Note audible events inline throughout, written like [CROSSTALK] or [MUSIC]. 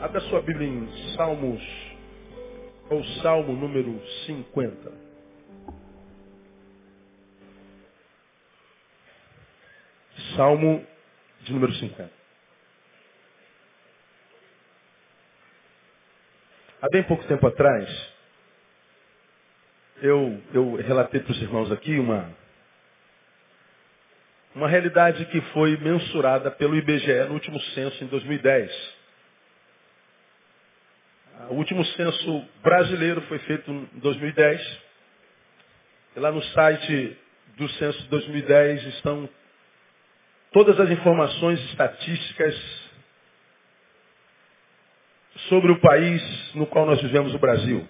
Abra sua Bíblia em Salmos, ou Salmo número 50. Salmo de número 50. Há bem pouco tempo atrás, eu, eu relatei para os irmãos aqui uma, uma realidade que foi mensurada pelo IBGE no último censo em 2010. O último censo brasileiro foi feito em 2010. E lá no site do censo de 2010 estão todas as informações estatísticas sobre o país no qual nós vivemos, o Brasil.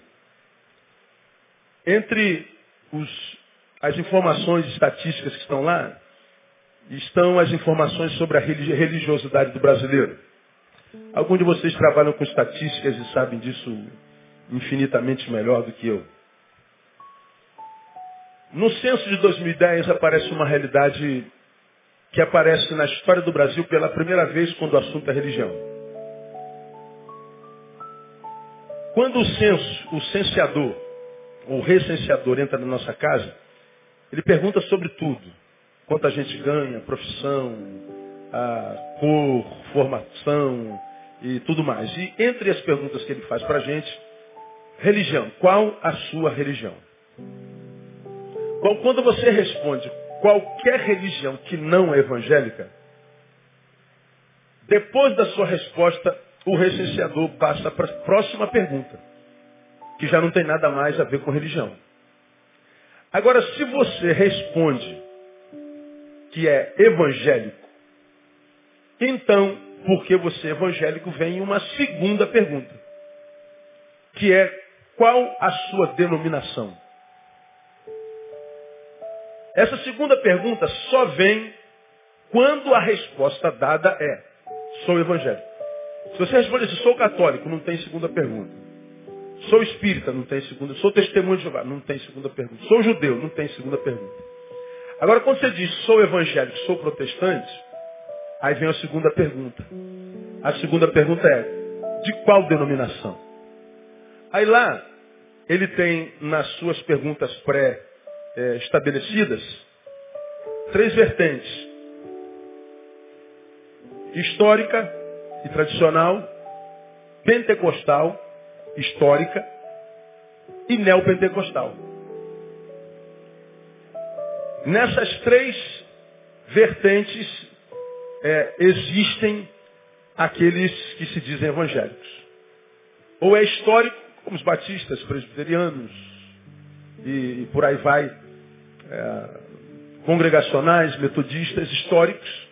Entre os, as informações estatísticas que estão lá, estão as informações sobre a religiosidade do brasileiro. Alguns de vocês trabalham com estatísticas e sabem disso infinitamente melhor do que eu. No censo de 2010 aparece uma realidade que aparece na história do Brasil pela primeira vez quando o assunto é religião. Quando o censo, o censeador, o recenseador entra na nossa casa, ele pergunta sobre tudo. Quanto a gente ganha, profissão, a cor, formação e tudo mais. E entre as perguntas que ele faz para a gente, religião. Qual a sua religião? Bom, quando você responde qualquer religião que não é evangélica, depois da sua resposta, o recenseador passa para a próxima pergunta, que já não tem nada mais a ver com religião. Agora, se você responde que é evangélico, então, porque você é evangélico, vem uma segunda pergunta, que é qual a sua denominação? Essa segunda pergunta só vem quando a resposta dada é sou evangélico. Se você responder assim, sou católico, não tem segunda pergunta. Sou espírita, não tem segunda. Sou testemunho de Jeová, não tem segunda pergunta. Sou judeu, não tem segunda pergunta. Agora, quando você diz sou evangélico, sou protestante, Aí vem a segunda pergunta. A segunda pergunta é, de qual denominação? Aí lá, ele tem nas suas perguntas pré-estabelecidas três vertentes. Histórica e tradicional, pentecostal, histórica e neopentecostal. Nessas três vertentes é, existem aqueles que se dizem evangélicos. Ou é histórico, como os batistas, presbiterianos, e, e por aí vai, é, congregacionais, metodistas, históricos.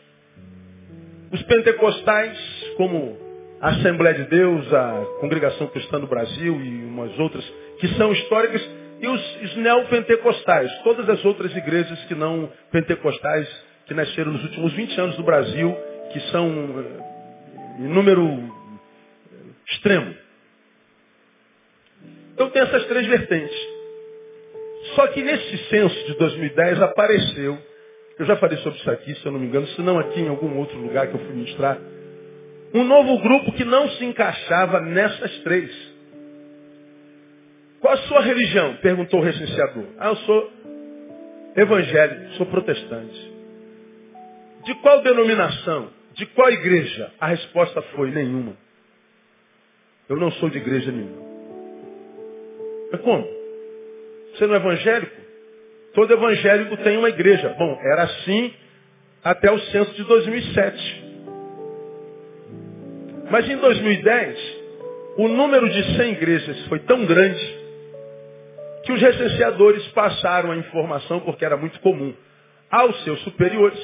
Os pentecostais, como a Assembleia de Deus, a Congregação Cristã do Brasil e umas outras, que são históricas, e os, os neopentecostais, todas as outras igrejas que não pentecostais que nasceram nos últimos 20 anos do Brasil, que são eh, em número extremo. Então tem essas três vertentes. Só que nesse censo de 2010 apareceu, eu já falei sobre isso aqui, se eu não me engano, se não aqui em algum outro lugar que eu fui ministrar, um novo grupo que não se encaixava nessas três. Qual a sua religião? Perguntou o recenseador. Ah, eu sou evangélico, sou protestante. De qual denominação? De qual igreja? A resposta foi nenhuma. Eu não sou de igreja nenhuma. Mas como? Você não é evangélico? Todo evangélico tem uma igreja. Bom, era assim até o censo de 2007. Mas em 2010, o número de 100 igrejas foi tão grande que os recenseadores passaram a informação, porque era muito comum, aos seus superiores,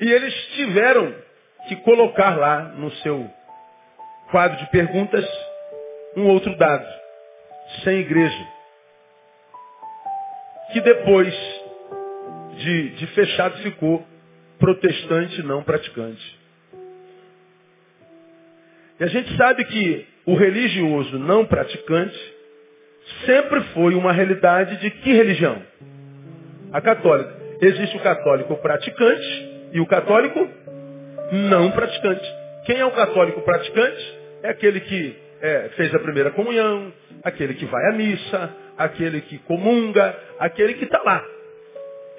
e eles tiveram que colocar lá no seu quadro de perguntas um outro dado. Sem igreja. Que depois de, de fechado ficou protestante não praticante. E a gente sabe que o religioso não praticante sempre foi uma realidade de que religião? A católica. Existe o católico praticante e o católico não praticante. Quem é o católico praticante? É aquele que é, fez a primeira comunhão, aquele que vai à missa, aquele que comunga, aquele que está lá.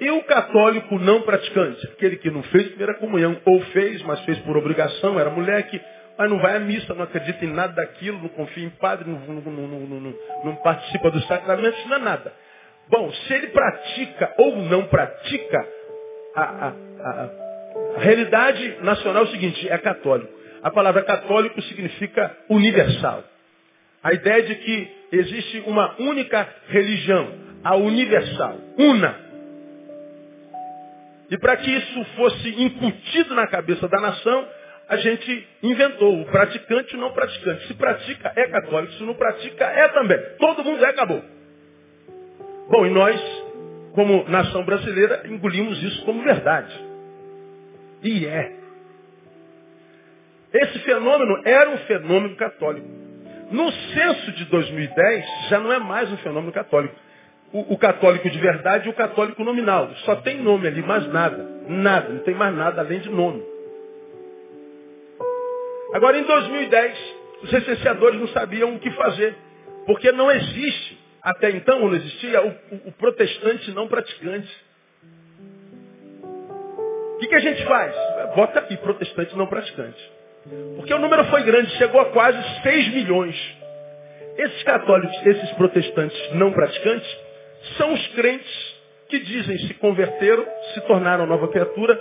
E o católico não praticante? Aquele que não fez a primeira comunhão, ou fez, mas fez por obrigação, era moleque, mas não vai à missa, não acredita em nada daquilo, não confia em padre, não, não, não, não participa dos sacramentos, não é nada. Bom, se ele pratica ou não pratica, a, a, a, a realidade nacional é o seguinte, é católico. A palavra católico significa universal. A ideia de que existe uma única religião, a universal, una. E para que isso fosse incutido na cabeça da nação, a gente inventou o praticante e o não praticante. Se pratica, é católico. Se não pratica, é também. Todo mundo é, acabou. Bom, e nós, como nação brasileira, engolimos isso como verdade. E é. Esse fenômeno era um fenômeno católico. No censo de 2010, já não é mais um fenômeno católico. O, o, católico de verdade e o católico nominal. Só tem nome ali, mais nada. Nada, não tem mais nada além de nome. Agora, em 2010, os recenseadores não sabiam o que fazer. Porque não existe, até então não existia, o, o, protestante não praticante. O que, que a gente faz? Bota aqui, protestante não praticante. Porque o número foi grande, chegou a quase 6 milhões. Esses católicos, esses protestantes não praticantes, são os crentes que dizem se converteram, se tornaram nova criatura,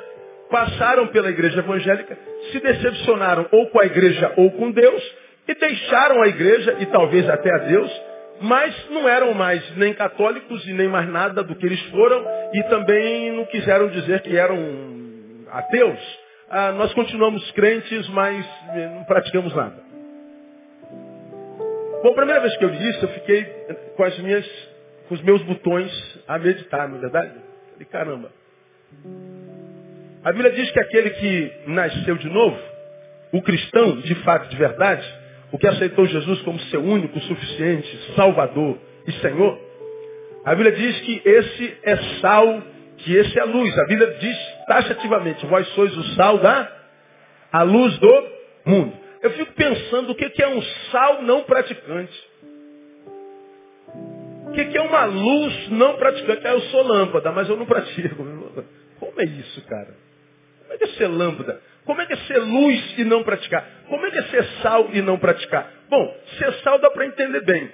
passaram pela igreja evangélica, se decepcionaram ou com a igreja ou com Deus, e deixaram a igreja e talvez até a Deus, mas não eram mais nem católicos e nem mais nada do que eles foram, e também não quiseram dizer que eram ateus ah, nós continuamos crentes, mas eh, não praticamos nada. Bom, a primeira vez que eu li isso, eu fiquei com, as minhas, com os meus botões a meditar, não é verdade? Falei, caramba. A Bíblia diz que aquele que nasceu de novo, o cristão, de fato, de verdade, o que aceitou Jesus como seu único, suficiente, Salvador e Senhor, a Bíblia diz que esse é sal que esse é luz. A Bíblia diz taxativamente, vós sois o sal da a luz do mundo. Eu fico pensando o que é um sal não praticante. O que é uma luz não praticante? Ah, eu sou lâmpada, mas eu não pratico. [LAUGHS] Como é isso, cara? É é ser lâmpada? Como é que é ser luz e não praticar? Como é que é ser sal e não praticar? Bom, ser sal dá para entender bem.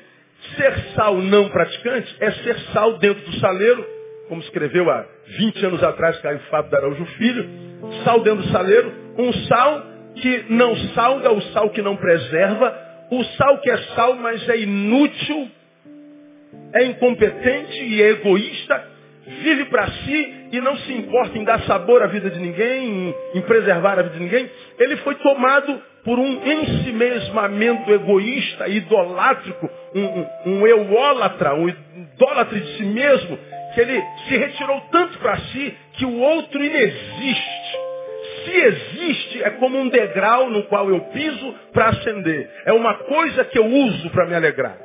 Ser sal não praticante é ser sal dentro do saleiro como escreveu há 20 anos atrás Caio Fábio da Araújo Filho, sal dentro do saleiro, um sal que não salga, o sal que não preserva, o sal que é sal, mas é inútil, é incompetente e é egoísta, vive para si e não se importa em dar sabor à vida de ninguém, em, preservar a vida de ninguém. Ele foi tomado por um ensimesmamento egoísta, idolátrico, um, um, um eulólatra, um idólatra de si mesmo, que ele se retirou tanto para si que o outro inexiste. Se existe, é como um degrau no qual eu piso para ascender. É uma coisa que eu uso para me alegrar.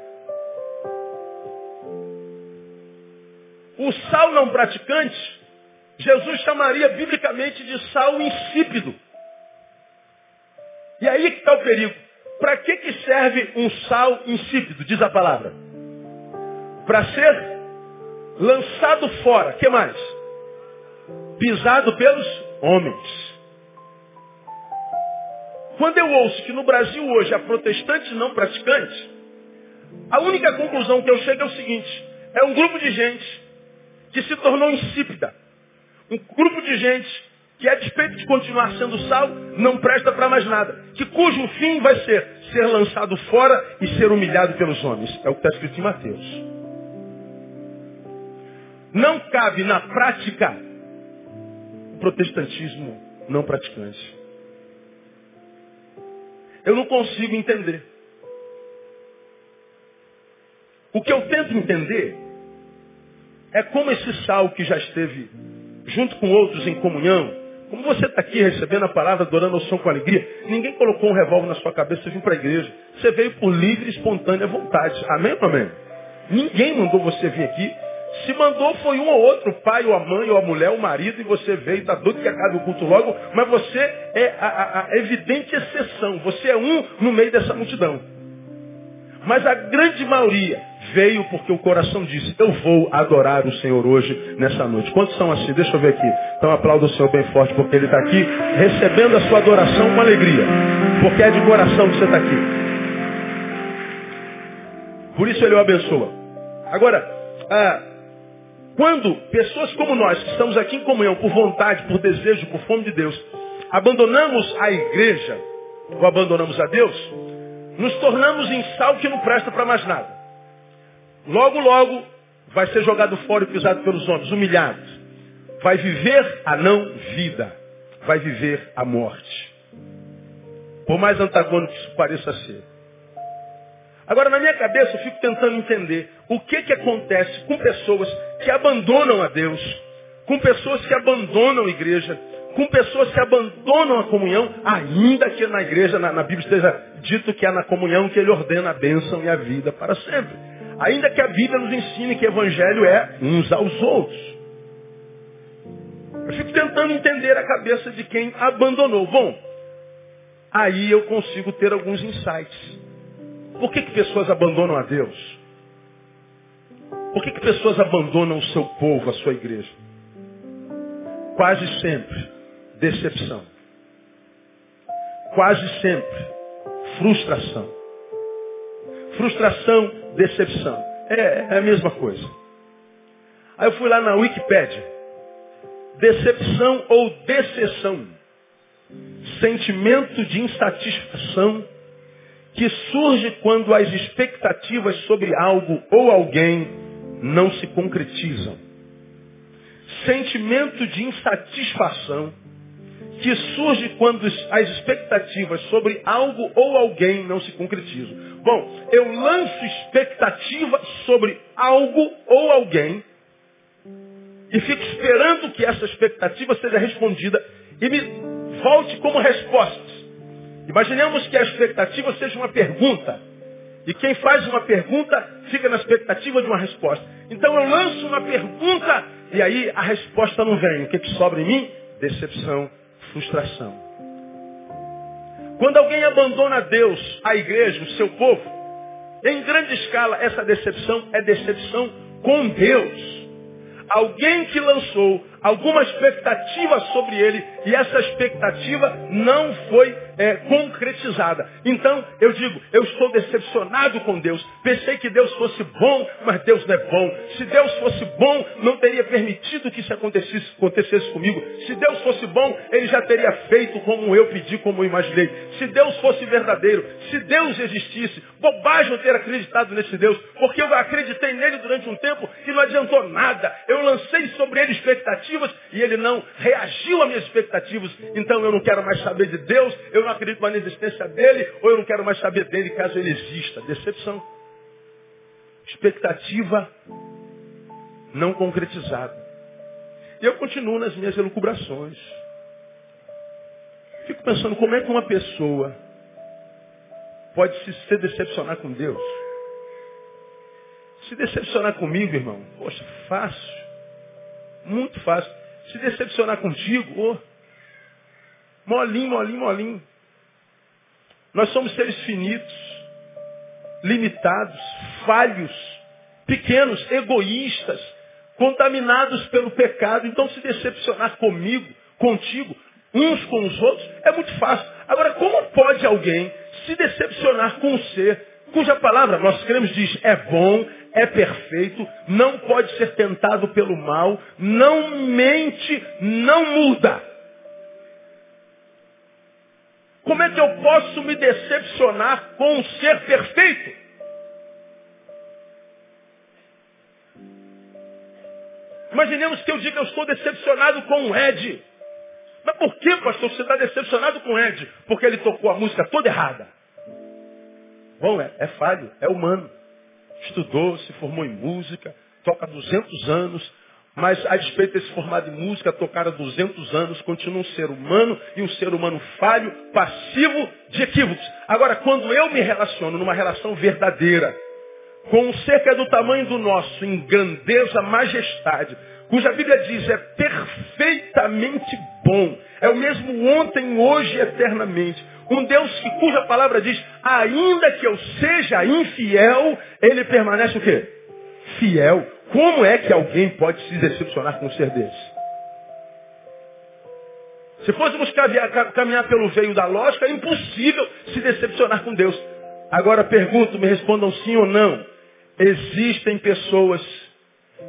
O sal não praticante, Jesus chamaria biblicamente de sal insípido. E aí que está o perigo. Para que, que serve um sal insípido, diz a palavra? Para ser lançado fora. que mais? Pisado pelos homens. Quando eu ouço que no Brasil hoje há protestantes não praticantes, a única conclusão que eu chego é o seguinte: é um grupo de gente que se tornou insípida. Um grupo de gente que, a despeito de continuar sendo sal, não presta para mais nada. Que cujo fim vai ser ser lançado fora e ser humilhado pelos homens. É o que está escrito em Mateus. Não cabe na prática o protestantismo não praticante. Eu não consigo entender. O que eu tento entender é como esse sal que já esteve junto com outros em comunhão, como você está aqui recebendo a palavra, adorando o som com alegria, ninguém colocou um revólver na sua cabeça e vir para a igreja. Você veio por livre e espontânea vontade. Amém ou amém? Ninguém mandou você vir aqui Se mandou foi um ou outro, o pai, ou a mãe, ou a mulher, ou o marido, e você veio, está doido que acabe o culto logo, mas você é a, a, a evidente exceção. Você é um no meio dessa multidão. Mas a grande maioria veio porque o coração disse, eu vou adorar o Senhor hoje, nessa noite. Quantos são assim? Deixa eu ver aqui. Então aplauda o Senhor bem forte, porque Ele está aqui recebendo a sua adoração com alegria. Porque é de coração que você está aqui. Por isso Ele o abençoa. Agora, ah, quando pessoas como nós, que estamos aqui em comunhão, por vontade, por desejo, por fome de Deus, abandonamos a igreja, ou abandonamos a Deus, nos tornamos em sal que não presta para mais nada. Logo, logo, vai ser jogado fora e pisado pelos homens, humilhado. Vai viver a não vida. Vai viver a morte. Por mais antagônico que isso pareça ser. Agora, na minha cabeça, eu fico tentando entender o que, que acontece com pessoas que abandonam a Deus, com pessoas que abandonam a igreja, com pessoas que abandonam a comunhão, ainda que na igreja, na, na Bíblia esteja dito que é na comunhão que ele ordena a bênção e a vida para sempre. Ainda que a Bíblia nos ensine que o evangelho é uns aos outros. Eu fico tentando entender a cabeça de quem abandonou. Bom, aí eu consigo ter alguns insights. Por que, que pessoas abandonam a Deus? Por que, que pessoas abandonam o seu povo, a sua igreja? Quase sempre, decepção. Quase sempre, frustração. Frustração, decepção. É, é a mesma coisa. Aí eu fui lá na Wikipédia. Decepção ou decepção. Sentimento de insatisfação que surge quando as expectativas sobre algo ou alguém não se concretizam. Sentimento de insatisfação que surge quando as expectativas sobre algo ou alguém não se concretizam. Bom, eu lanço expectativa sobre algo ou alguém e fico esperando que essa expectativa seja respondida e me volte como resposta. Imaginemos que a expectativa seja uma pergunta. E quem faz uma pergunta fica na expectativa de uma resposta. Então eu lanço uma pergunta e aí a resposta não vem. O que, que sobra em mim? Decepção, frustração. Quando alguém abandona Deus, a igreja, o seu povo, em grande escala essa decepção é decepção com Deus. Alguém que lançou alguma expectativa sobre ele e essa expectativa não foi é, concretizada. Então, eu digo, eu estou decepcionado com Deus. Pensei que Deus fosse bom, mas Deus não é bom. Se Deus fosse bom, não teria permitido que isso acontecesse, acontecesse comigo. Se Deus fosse bom, Ele já teria feito como eu pedi, como eu imaginei. Se Deus fosse verdadeiro, se Deus existisse, bobagem eu ter acreditado nesse Deus, porque eu acreditei nele durante um tempo e não adiantou nada. Eu lancei sobre ele expectativas e ele não reagiu às minhas expectativas. Então eu não quero mais saber de Deus, eu não acredito mais na existência dele, ou eu não quero mais saber dele caso ele exista. Decepção. Expectativa não concretizada. E eu continuo nas minhas elucubrações. Fico pensando como é que uma pessoa pode se decepcionar com Deus. Se decepcionar comigo, irmão, poxa, fácil. Muito fácil. Se decepcionar contigo, oh, molinho, molinho, molinho. Nós somos seres finitos, limitados, falhos, pequenos, egoístas, contaminados pelo pecado. Então se decepcionar comigo, contigo, uns com os outros, é muito fácil. Agora, como pode alguém se decepcionar com um ser cuja palavra nós queremos diz é bom, é perfeito, não pode ser tentado pelo mal, não mente, não muda. Como é que eu posso me decepcionar com um ser perfeito? Imaginemos que eu diga eu estou decepcionado com o Ed. Mas por que, pastor, você está decepcionado com o Ed? Porque ele tocou a música toda errada. Bom, é, é falho, é humano. Estudou, se formou em música, toca há 200 anos, mas a despeito de se formado em música, tocar há 200 anos, continua um ser humano e um ser humano falho, passivo de equívocos. Agora, quando eu me relaciono numa relação verdadeira com um ser que é do tamanho do nosso, em grandeza, majestade, cuja Bíblia diz é perfeitamente bom, é o mesmo ontem, hoje e eternamente. Um Deus que, cuja palavra diz, ainda que eu seja infiel, ele permanece o quê? Fiel. Como é que alguém pode se decepcionar com um ser desse? Se fôssemos caminhar pelo veio da lógica, é impossível se decepcionar com Deus. Agora pergunto, me respondam sim ou não. Existem pessoas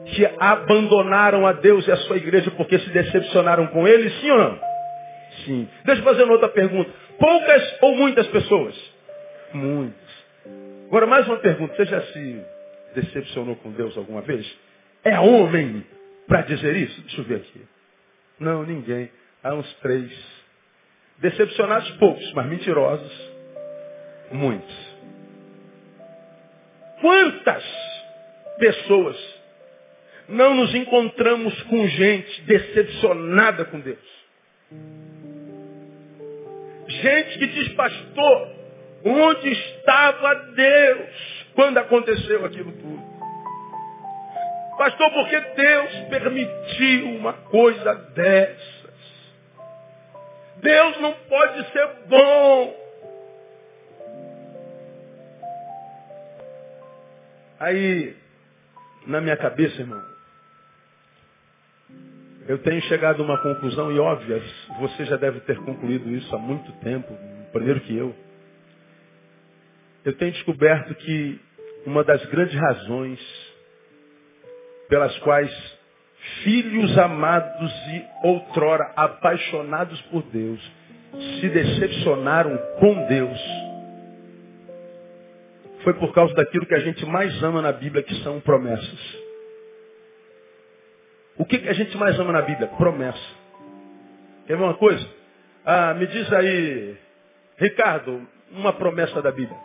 que abandonaram a Deus e a sua igreja porque se decepcionaram com ele, sim ou não? Sim. Deixa eu fazer uma outra pergunta. Poucas ou muitas pessoas? Muitas. Agora mais uma pergunta. Você já se decepcionou com Deus alguma vez? É homem para dizer isso? Deixa eu ver aqui. Não, ninguém. Há uns três. Decepcionados poucos, mas mentirosos muitos. Quantas pessoas não nos encontramos com gente decepcionada com Deus? Gente que diz, pastor, onde estava Deus quando aconteceu aquilo tudo? Pastor, por que Deus permitiu uma coisa dessas? Deus não pode ser bom. Aí, na minha cabeça, irmão, eu tenho chegado a uma conclusão, e óbvia, você já deve ter concluído isso há muito tempo, primeiro que eu. Eu tenho descoberto que uma das grandes razões pelas quais filhos amados e outrora apaixonados por Deus se decepcionaram com Deus foi por causa daquilo que a gente mais ama na Bíblia, que são promessas. O que, a gente mais ama na Bíblia? Promessa. Quer ver uma coisa? Ah, me diz aí, Ricardo, uma promessa da Bíblia.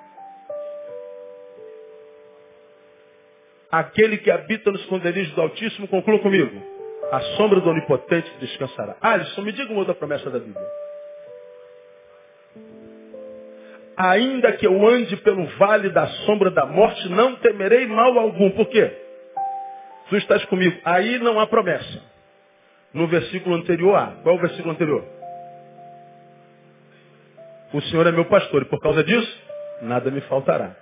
Aquele que habita no esconderijo do Altíssimo, conclua comigo. A sombra do Onipotente descansará. Alisson, me diga uma outra promessa da Bíblia. ainda que eu ande pelo vale da sombra da morte, não temerei mal algum. Por quê? Tu estás comigo. Aí não há promessa. No versículo anterior há. Qual é o versículo anterior? O Senhor é meu pastor e por causa disso, nada me faltará.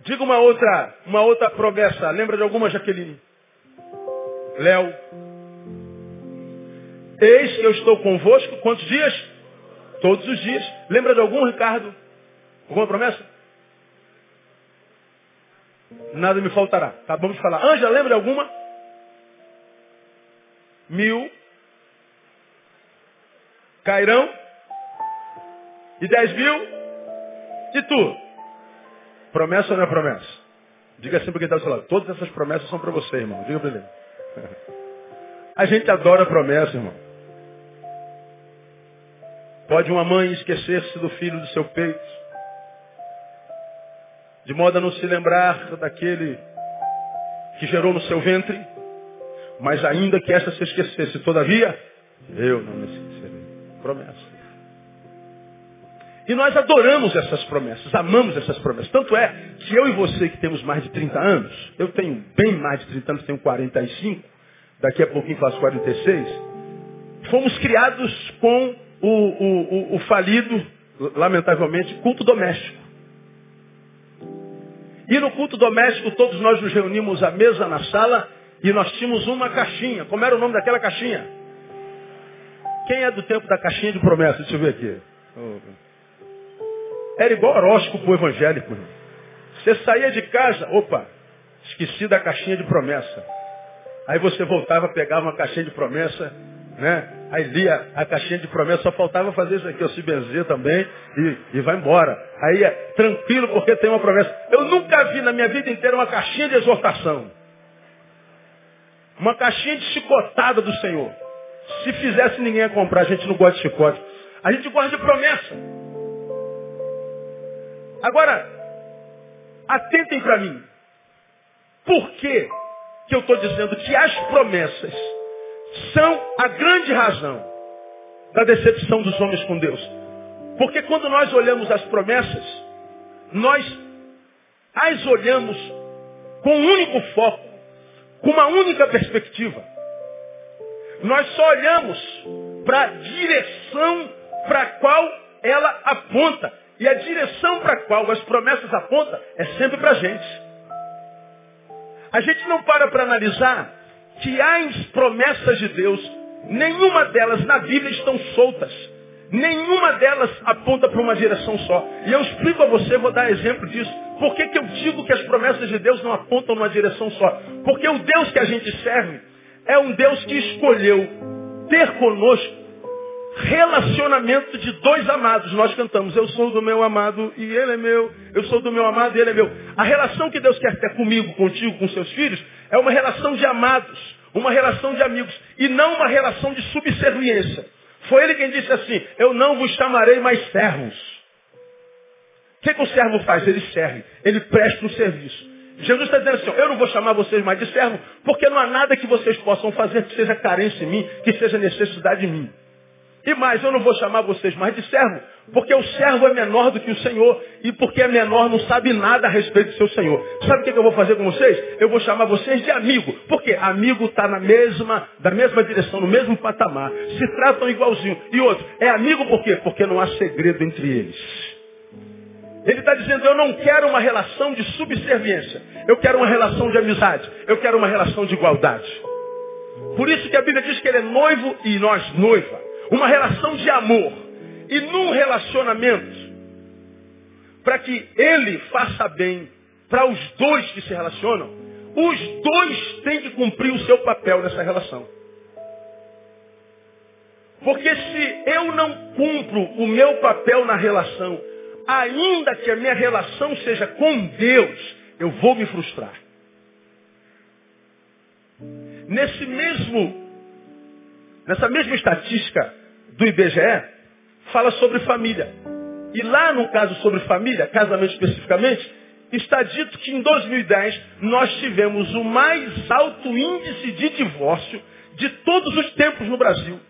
Diga uma outra, uma outra promessa. Lembra de alguma, Jaqueline? Léo. Eis que eu estou convosco quantos dias? Todos os dias. Lembra de algum, Ricardo? Alguma promessa? Nada me faltará. Acabamos de falar. Ângela, lembra de alguma? Mil. Cairão. E dez mil. E tu? Promessa ou não é promessa? Diga assim para quem está do seu lado. Todas essas promessas são para você, irmão. Diga para ele. [LAUGHS] A gente adora promessa, irmão. Pode uma mãe esquecer-se do filho do seu peito, de modo a não se lembrar daquele que gerou no seu ventre, mas ainda que essa se esquecesse, todavia, eu não me esquecerei. Promessa. E nós adoramos essas promessas, amamos essas promessas. Tanto é que eu e você que temos mais de 30 anos, eu tenho bem mais de 30 anos, tenho 45, daqui a pouquinho faço 46, fomos criados com o, o, o, falido, lamentavelmente, culto doméstico. E no culto doméstico todos nós nos reunimos à mesa na sala e nós tínhamos uma caixinha. Como era o nome daquela caixinha? Quem é do tempo da caixinha de promessa? Deixa eu ver aqui. Era igual horóscopo evangélico. Você saía de casa, opa, esqueci da caixinha de promessa. Aí você voltava, pegava uma caixinha de promessa, né? Aí lia a caixinha de promessa, só faltava fazer isso aqui, eu se benzer também e, e vai embora. Aí é tranquilo porque tem uma promessa. Eu nunca vi na minha vida inteira uma caixinha de exortação. Uma caixinha de chicotada do Senhor. Se fizesse ninguém ia comprar, a gente não gosta de chicote. A gente gosta de promessa. Agora, atentem para mim. Por que, que eu estou dizendo que as promessas são a grande razão da decepção dos homens com Deus. Porque quando nós olhamos as promessas, nós as olhamos com um único foco, com uma única perspectiva. Nós só olhamos para a direção para a qual ela aponta. E a direção para a qual as promessas apontam é sempre para a gente. A gente não para para analisar que as promessas de Deus, nenhuma delas na Bíblia estão soltas. Nenhuma delas aponta para uma direção só. E eu explico a você, vou dar exemplo disso. Por que, que eu digo que as promessas de Deus não apontam numa direção só? Porque o Deus que a gente serve é um Deus que escolheu ter conosco relacionamento de dois amados. Nós cantamos, eu sou do meu amado e ele é meu, eu sou do meu amado e ele é meu. A relação que Deus quer ter comigo, contigo, com seus filhos, é uma relação de amados, uma relação de amigos, e não uma relação de subserviência. Foi ele quem disse assim, eu não vos chamarei mais servos. O que, que o servo faz? Ele serve, ele presta um serviço. Jesus está dizendo assim, eu não vou chamar vocês mais de servo, porque não há nada que vocês possam fazer que seja carência em mim, que seja necessidade em mim. E mais, eu não vou chamar vocês mais de servo, porque o servo é menor do que o Senhor, e porque é menor não sabe nada a respeito do seu Senhor. Sabe o que eu vou fazer com vocês? Eu vou chamar vocês de amigo. Porque amigo está na mesma, da mesma direção, no mesmo patamar. Se tratam igualzinho. E outro, é amigo por quê? Porque não há segredo entre eles. Ele está dizendo, eu não quero uma relação de subserviência. Eu quero uma relação de amizade. Eu quero uma relação de igualdade. Por isso que a Bíblia diz que ele é noivo e nós noiva uma relação de amor. E num relacionamento, para que ele faça bem para os dois que se relacionam, os dois têm que cumprir o seu papel nessa relação. Porque se eu não cumpro o meu papel na relação, ainda que a minha relação seja com Deus, eu vou me frustrar. Nesse mesmo, nessa mesma estatística do IBGE fala sobre família. E lá no caso sobre família, casamento especificamente, está dito que em 2010 nós tivemos o mais alto índice de divórcio de todos os tempos no Brasil.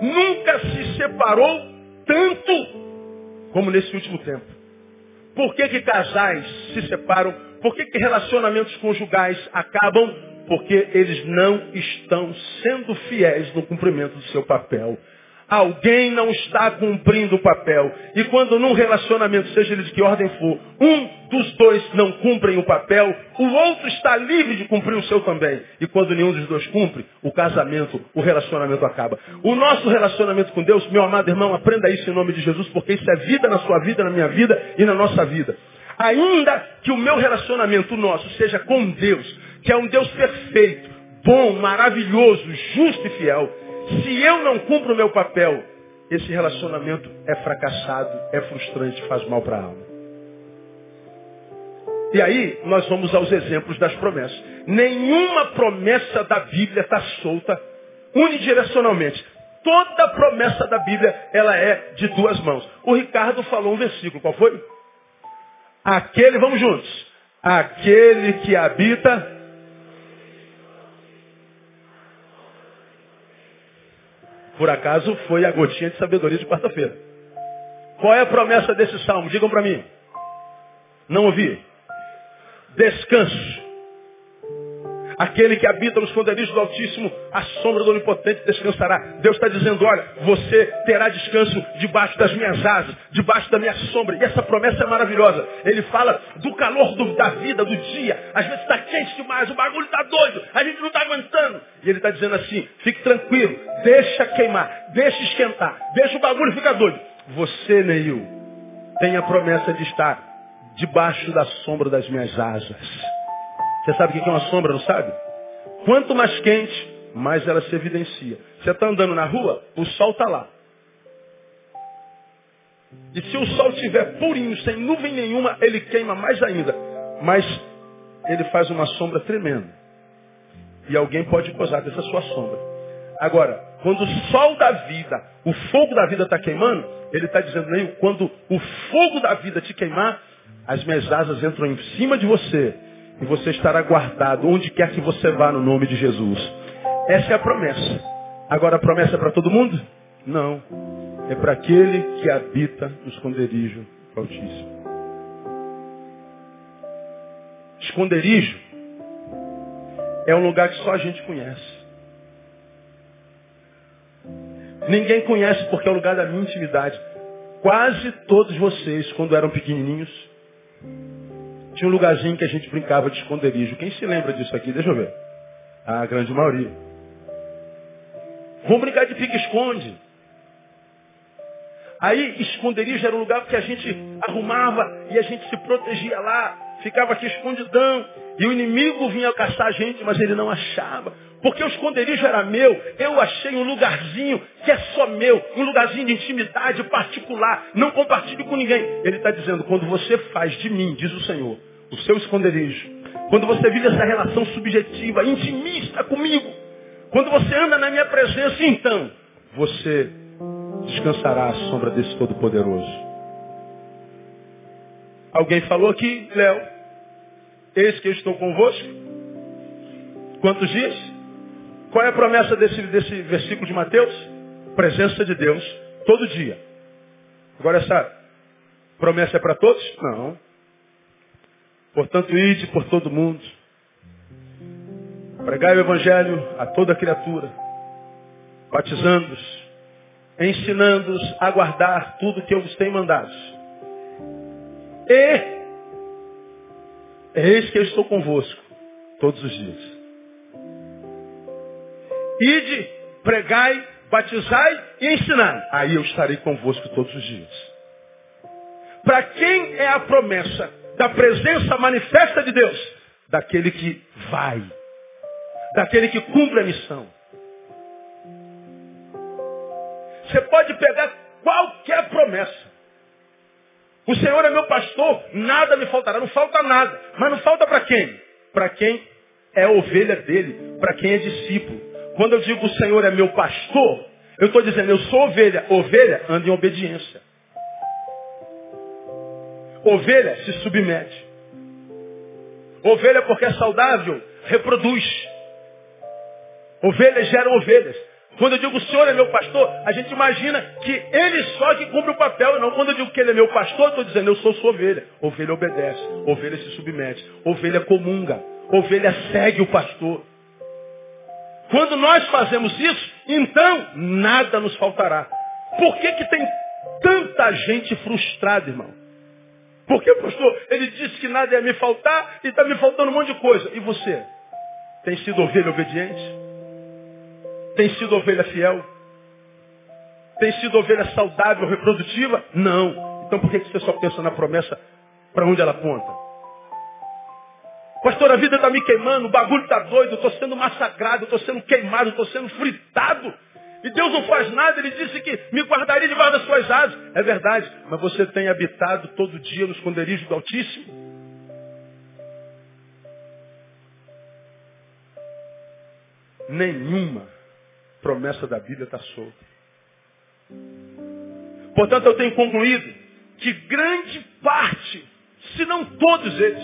Nunca se separou tanto como nesse último tempo. Por que, que casais se separam? Por que, que relacionamentos conjugais acabam? Porque eles não estão sendo fiéis no cumprimento do seu papel Alguém não está cumprindo o papel. E quando num relacionamento, seja ele de que ordem for, um dos dois não cumprem o papel, o outro está livre de cumprir o seu também. E quando nenhum dos dois cumpre, o casamento, o relacionamento acaba. O nosso relacionamento com Deus, meu amado irmão, aprenda isso em nome de Jesus, porque isso é vida na sua vida, na minha vida e na nossa vida. Ainda que o meu relacionamento, o nosso, seja com Deus, que é um Deus perfeito, bom, maravilhoso, justo e fiel, se eu não cumpro o meu papel, esse relacionamento é fracassado, é frustrante, faz mal para a alma. E aí nós vamos aos exemplos das promessas. Nenhuma promessa da Bíblia está solta unidirecionalmente. Toda promessa da Bíblia ela é de duas mãos. O Ricardo falou um versículo, qual foi? Aquele, vamos juntos. Aquele que habita Por acaso foi a gotinha de sabedoria de quarta-feira. Qual é a promessa desse salmo? Digam para mim. Não ouvi. Descanso. Aquele que habita nos esconderijos do Altíssimo, a sombra do Onipotente descansará. Deus está dizendo, olha, você terá descanso debaixo das minhas asas, debaixo da minha sombra. E essa promessa é maravilhosa. Ele fala do calor do, da vida, do dia. Às vezes está quente demais, o bagulho está doido, a gente não está aguentando. E ele está dizendo assim, fique tranquilo, deixa queimar, deixa esquentar, deixa o bagulho ficar doido. Você, Neil, tem a promessa de estar debaixo da sombra das minhas asas. Você sabe o que é uma sombra, não sabe? Quanto mais quente, mais ela se evidencia. Você está andando na rua, o sol está lá. E se o sol estiver purinho, sem nuvem nenhuma, ele queima mais ainda. Mas ele faz uma sombra tremenda. E alguém pode gozar dessa sua sombra. Agora, quando o sol da vida, o fogo da vida está queimando, ele está dizendo, quando o fogo da vida te queimar, as minhas asas entram em cima de você e você estará guardado onde quer que você vá no nome de Jesus. Essa é a promessa. Agora a promessa é para todo mundo? Não. É para aquele que habita no esconderijo do Altíssimo. Esconderijo é um lugar que só a gente conhece. Ninguém conhece porque é o lugar da minha intimidade. Quase todos vocês, quando eram pequenininhos, tinha um lugarzinho que a gente brincava de esconderijo. Quem se lembra disso aqui? Deixa eu ver. A grande maioria. Vamos brincar de pique-esconde. Aí, esconderijo era um lugar que a gente arrumava e a gente se protegia lá, ficava aqui escondidão. E o inimigo vinha caçar a gente, mas ele não achava. Porque o esconderijo era meu, eu achei um lugarzinho que é só meu, um lugarzinho de intimidade particular, não compartilho com ninguém. Ele está dizendo, quando você faz de mim, diz o Senhor, o seu esconderijo, quando você vive essa relação subjetiva, intimista comigo, quando você anda na minha presença, então, você descansará à sombra desse Todo-Poderoso. Alguém falou aqui, Léo, eis que eu estou convosco. Quantos dias? Qual é a promessa desse, desse versículo de Mateus? Presença de Deus todo dia. Agora essa promessa é para todos? Não. Portanto, ide por todo mundo. Pregai o Evangelho a toda criatura, batizando-os, ensinando-os a guardar tudo que eu vos tenho mandado. E eis que eu estou convosco todos os dias. Ide, pregai, batizai e ensinai. Aí eu estarei convosco todos os dias. Para quem é a promessa da presença manifesta de Deus? Daquele que vai. Daquele que cumpre a missão. Você pode pegar qualquer promessa. O Senhor é meu pastor, nada me faltará, não falta nada. Mas não falta para quem? Para quem é ovelha dele, para quem é discípulo. Quando eu digo o Senhor é meu pastor, eu estou dizendo, eu sou ovelha. Ovelha anda em obediência. Ovelha se submete. Ovelha porque é saudável, reproduz. Ovelhas geram ovelhas. Quando eu digo o Senhor é meu pastor, a gente imagina que ele só que cumpre o papel. Não, quando eu digo que ele é meu pastor, estou dizendo eu sou sua ovelha. Ovelha obedece, ovelha se submete, ovelha comunga, ovelha segue o pastor. Quando nós fazemos isso, então nada nos faltará. Por que, que tem tanta gente frustrada, irmão? Porque, pastor, ele disse que nada ia me faltar e está me faltando um monte de coisa. E você? Tem sido ovelha obediente? Tem sido ovelha fiel? Tem sido ovelha saudável, reprodutiva? Não. Então por que você só pensa na promessa para onde ela aponta? Pastor, a vida está me queimando, o bagulho está doido, estou sendo massacrado, estou sendo queimado, estou sendo fritado. E Deus não faz nada, Ele disse que me guardaria debaixo das suas asas. É verdade, mas você tem habitado todo dia no esconderijo do Altíssimo? Nenhuma promessa da Bíblia está solta. Portanto, eu tenho concluído que grande parte, se não todos eles,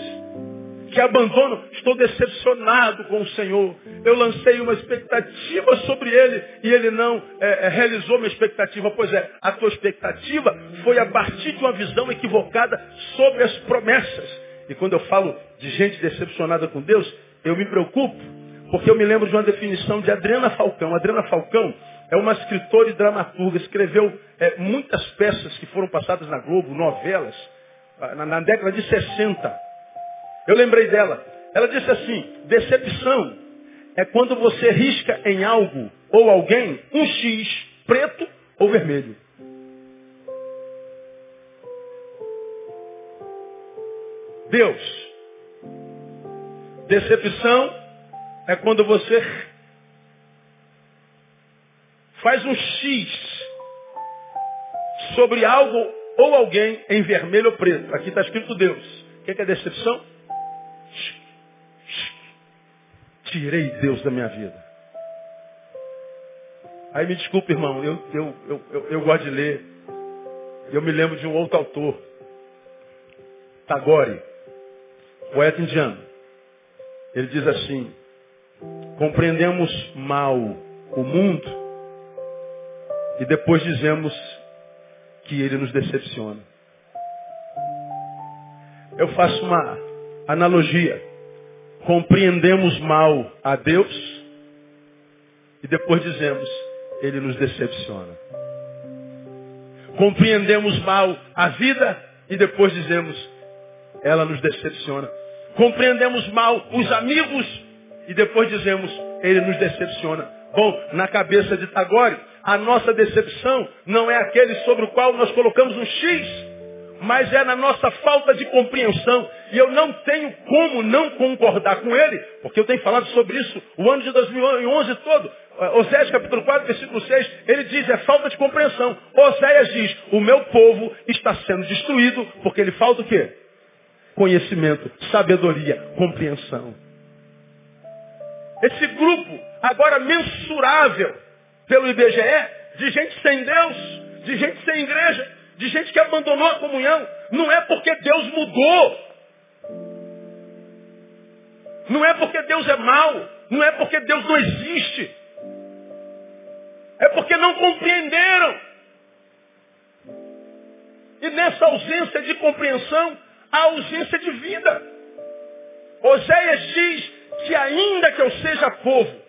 que abandonam, estou decepcionado com o Senhor. Eu lancei uma expectativa sobre Ele e Ele não é, é, realizou minha expectativa. Pois é, a tua expectativa foi a partir de uma visão equivocada sobre as promessas. E quando eu falo de gente decepcionada com Deus, eu me preocupo, porque eu me lembro de uma definição de Adriana Falcão. Adriana Falcão é uma escritora e dramaturga, escreveu é, muitas peças que foram passadas na Globo, novelas, na, na década de 60. Eu lembrei dela. Ela disse assim: decepção é quando você risca em algo ou alguém um X preto ou vermelho. Deus. Decepção é quando você faz um X sobre algo ou alguém em vermelho ou preto. Aqui está escrito Deus. O que é decepção? tirei Deus da minha vida. Aí me desculpe, irmão, eu, eu, eu, eu, eu gosto de ler. Eu me lembro de um outro autor, Tagore, poeta indiano. Ele diz assim, compreendemos mal o mundo e depois dizemos que ele nos decepciona. Eu faço uma analogia. compreendemos mal a Deus e depois dizemos, ele nos decepciona. Compreendemos mal a vida e depois dizemos, ela nos decepciona. Compreendemos mal os amigos e depois dizemos, ele nos decepciona. Bom, na cabeça de Tagore, a nossa decepção não é aquele sobre o qual nós colocamos um X, mas é na nossa falta de compreensão. E eu não tenho como não concordar com ele, porque eu tenho falado sobre isso o ano de 2011 todo. Oséias capítulo 4, versículo 6, ele diz, é falta de compreensão. Oséias diz, o meu povo está sendo destruído, porque ele falta o quê? Conhecimento, sabedoria, compreensão. Esse grupo, agora mensurável pelo IBGE, de gente sem Deus, de gente sem igreja, de gente que abandonou a comunhão. Não é porque Deus mudou. Não é porque Deus é mau. Não é porque Deus não existe. É porque não compreenderam. E nessa ausência de compreensão, há ausência de vida. Oséias diz que ainda que eu seja povo,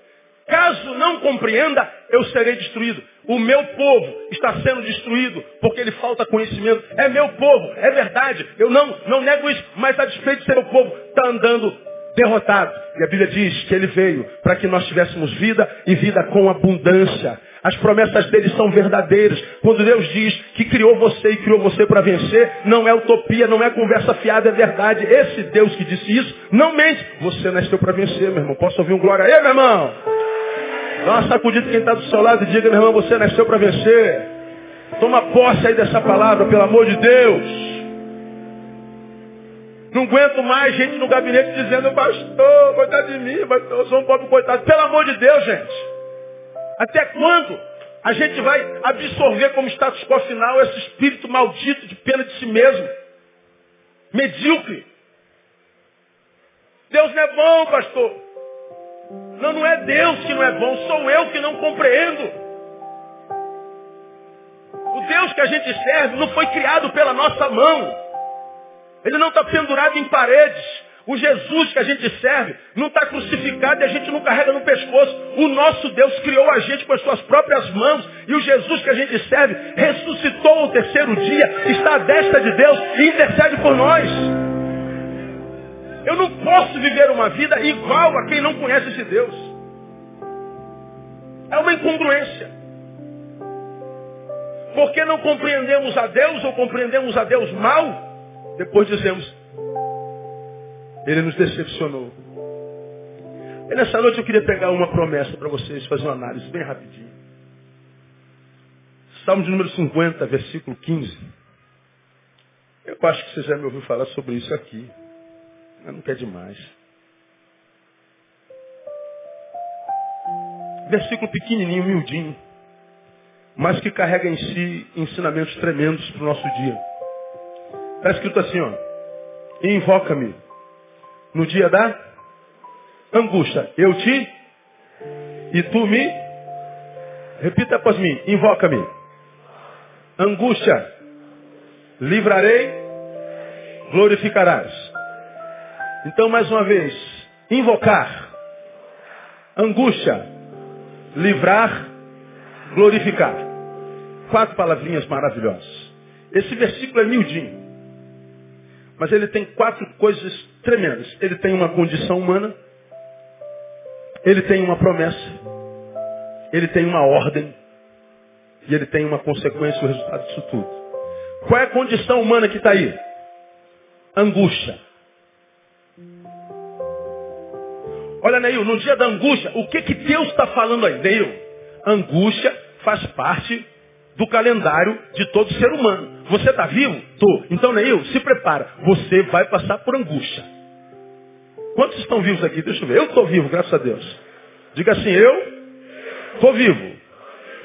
Caso não compreenda, eu serei destruído. O meu povo está sendo destruído porque ele falta conhecimento. É meu povo, é verdade. Eu não, não nego isso, mas a despeito de ser meu povo, está andando derrotado. E a Bíblia diz que ele veio para que nós tivéssemos vida e vida com abundância. As promessas dele são verdadeiras. Quando Deus diz que criou você e criou você para vencer, não é utopia, não é conversa fiada, é verdade. Esse Deus que disse isso não mente. Você nasceu para vencer, meu irmão. Posso ouvir um glória aí, meu irmão? Dá uma sacudida quem está do seu lado e diga, meu irmão, você nasceu para vencer. Toma posse aí dessa palavra, pelo amor de Deus. Não aguento mais gente no gabinete dizendo, pastor, coitado de mim, pastor, eu sou um pobre coitado. Pelo amor de Deus, gente. Até quando a gente vai absorver como status quo final esse espírito maldito de pena de si mesmo? Medíocre. Deus não é bom, pastor. Não, não é Deus que não é bom, sou eu que não compreendo. O Deus que a gente serve não foi criado pela nossa mão. Ele não está pendurado em paredes. O Jesus que a gente serve não está crucificado e a gente não carrega no pescoço. O nosso Deus criou a gente com as suas próprias mãos. E o Jesus que a gente serve ressuscitou ao terceiro dia, está à destra de Deus e intercede por nós. Eu não posso viver uma vida igual a quem não conhece esse Deus. É uma incongruência. Porque não compreendemos a Deus ou compreendemos a Deus mal, depois dizemos, ele nos decepcionou. E nessa noite eu queria pegar uma promessa para vocês, fazer uma análise bem rapidinho. Salmo de número 50, versículo 15. Eu acho que você já me ouviu falar sobre isso aqui. Mas não quer demais. Versículo pequenininho, miudinho, mas que carrega em si ensinamentos tremendos para o nosso dia. Está escrito assim, ó. Invoca-me no dia da angústia. Eu te e tu me. Repita após mim. Invoca-me. Angústia. Livrarei. Glorificarás. Então, mais uma vez, invocar, angústia, livrar, glorificar. Quatro palavrinhas maravilhosas. Esse versículo é miudinho. Mas ele tem quatro coisas tremendas. Ele tem uma condição humana, ele tem uma promessa, ele tem uma ordem e ele tem uma consequência, o resultado disso tudo. Qual é a condição humana que está aí? Angústia. Olha, Neil, no dia da angústia, o que, que Deus está falando aí? Neil, angústia faz parte do calendário de todo ser humano. Você está vivo? Tô. Então, Neil, se prepara. Você vai passar por angústia. Quantos estão vivos aqui? Deixa eu ver. Eu estou vivo, graças a Deus. Diga assim, eu estou vivo.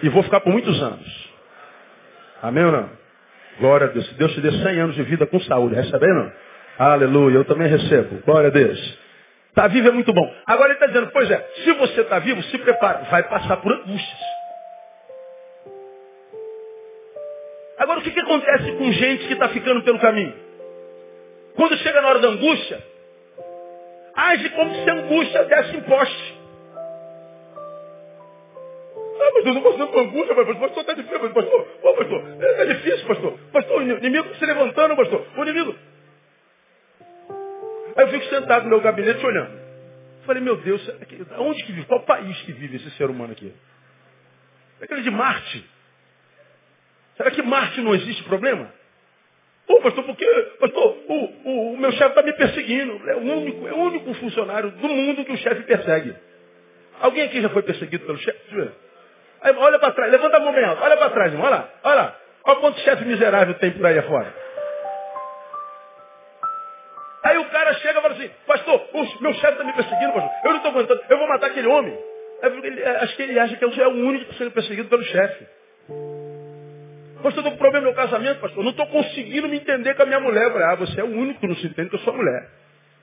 E vou ficar por muitos anos. Amém ou não? Glória a Deus. Se Deus te dê 100 anos de vida com saúde, recebe ou não? Aleluia. Eu também recebo. Glória a Deus. Está vivo é muito bom. Agora ele está dizendo, pois é, se você está vivo, se prepare, vai passar por angústias. Agora o que, que acontece com gente que está ficando pelo caminho? Quando chega na hora da angústia, age como se a angústia desse imposte. Ah, pastor, não passando por angústia, pastor, pastor, está difícil, pastor, Ô, pastor, está difícil, pastor, pastor, o inimigo se levantando, pastor, o inimigo. Aí eu fico sentado no meu gabinete olhando. Falei, meu Deus, onde que vive? Qual país que vive esse ser humano aqui? É aquele de Marte. Será que Marte não existe problema? Ô, pastor, porque, pastor, o, o, o meu chefe está me perseguindo. É o, único, é o único funcionário do mundo que o chefe persegue. Alguém aqui já foi perseguido pelo chefe? Aí, olha para trás, levanta a mão bem alto, olha para trás, irmão, olha lá, olha lá. Olha quanto chefe miserável tem por aí afora. Aí o cara chega e fala assim, pastor, o meu chefe está me perseguindo, pastor. Eu não estou aguentando, eu vou matar aquele homem. Ele, acho que ele acha que sou o único que sendo perseguido pelo chefe. Pastor, estou com problema no meu casamento, pastor. Não estou conseguindo me entender com a minha mulher. falei, ah, você é o único que não se entende com a sua mulher.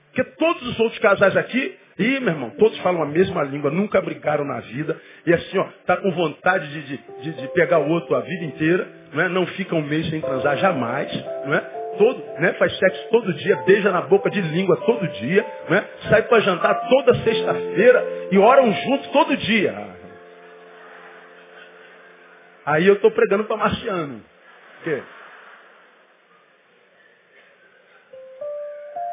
Porque todos os outros casais aqui, e meu irmão, todos falam a mesma língua, nunca brigaram na vida. E assim, ó, tá com vontade de, de, de pegar o outro a vida inteira, não é? Não fica um mês sem transar jamais, não é? Todo, né? Faz sexo todo dia, beija na boca de língua todo dia, né? Sai para jantar toda sexta-feira e oram juntos todo dia. Aí eu estou pregando para marciano. Quê?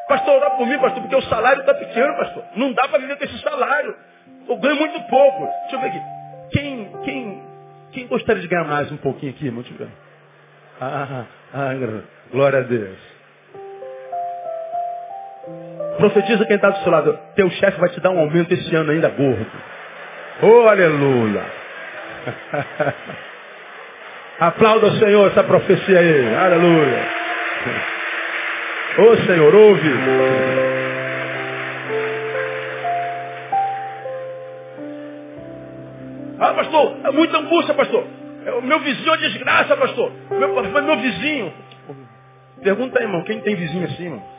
Pastor, orar por mim, pastor, porque o salário está pequeno, pastor. Não dá para viver com esse salário. Eu ganho muito pouco. Deixa eu ver aqui. Quem, quem, quem gostaria de ganhar mais um pouquinho aqui, irmão? Deixa eu ver. Ah, ah, glória a Deus. Profetiza quem está do seu lado. Teu chefe vai te dar um aumento esse ano ainda gordo. Oh, aleluia. [LAUGHS] Aplauda o Senhor essa profecia aí. Aleluia. Ô Senhor, ouve. Ah, pastor, é muita angústia, pastor. É o meu vizinho é desgraça, pastor. Meu, meu vizinho. Pergunta aí, irmão, quem tem vizinho assim, irmão?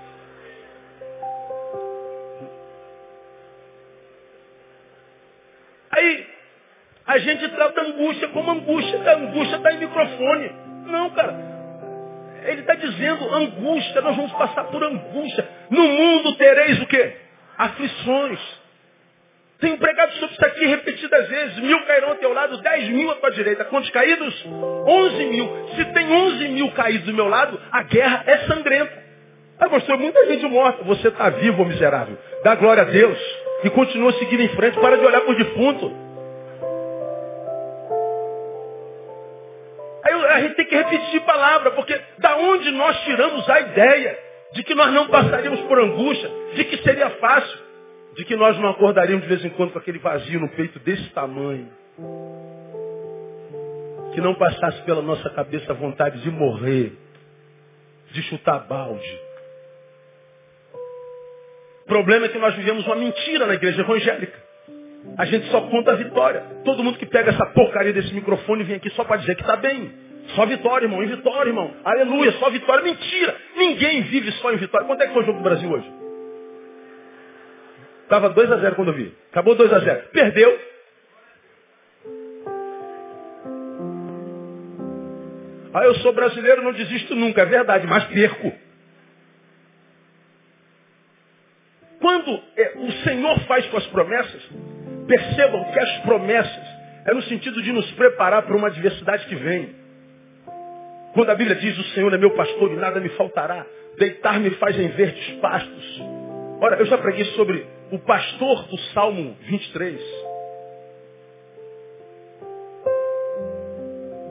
Trata angústia como angústia. A angústia está em microfone. Não, cara. Ele está dizendo angústia, nós vamos passar por angústia. No mundo tereis o quê? Aflições. Tenho pregado sobre isso aqui repetidas vezes. Mil cairão ao teu lado, dez mil à tua direita. Quantos caídos? Onze mil. Se tem onze mil caídos do meu lado, a guerra é sangrenta. Ah, pastor, muita gente morta. Você está vivo, miserável. Dá glória a Deus. E continua seguindo em frente. Para de olhar para o defunto. A gente tem que repetir palavra, porque da onde nós tiramos a ideia de que nós não passaríamos por angústia, de que seria fácil, de que nós não acordaríamos de vez em quando com aquele vazio no peito desse tamanho. Que não passasse pela nossa cabeça a vontade de morrer, de chutar balde. O problema é que nós vivemos uma mentira na igreja evangélica. A gente só conta a vitória. Todo mundo que pega essa porcaria desse microfone vem aqui só para dizer que está bem. Só vitória, irmão. Em vitória, irmão. Aleluia. Só vitória. Mentira. Ninguém vive só em vitória. Quanto é que foi o jogo do Brasil hoje? Estava 2 a 0 quando eu vi. Acabou 2 a 0 Perdeu. Ah, eu sou brasileiro, não desisto nunca. É verdade, mas perco. Quando é, o Senhor faz com as promessas, percebam que as promessas é no sentido de nos preparar para uma adversidade que vem. Quando a Bíblia diz, o Senhor é meu pastor e nada me faltará, deitar-me faz em verdes pastos. Ora, eu já preguei sobre o pastor do Salmo 23.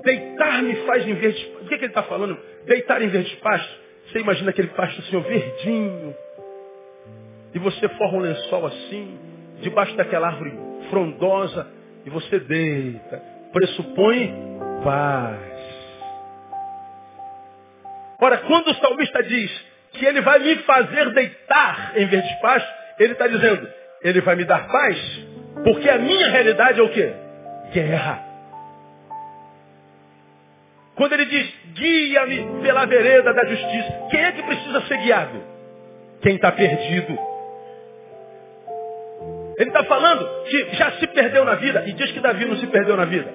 Deitar-me faz em verdes pastos. O que, é que ele está falando? Deitar em verdes pastos. Você imagina aquele pasto assim, verdinho. E você forma um lençol assim, debaixo daquela árvore frondosa, e você deita. Pressupõe paz. Ora, quando o salmista diz que ele vai me fazer deitar em vez de paz, ele está dizendo, ele vai me dar paz, porque a minha realidade é o quê? Guerra. Quando ele diz, guia-me pela vereda da justiça, quem é que precisa ser guiado? Quem está perdido. Ele está falando que já se perdeu na vida, e diz que Davi não se perdeu na vida.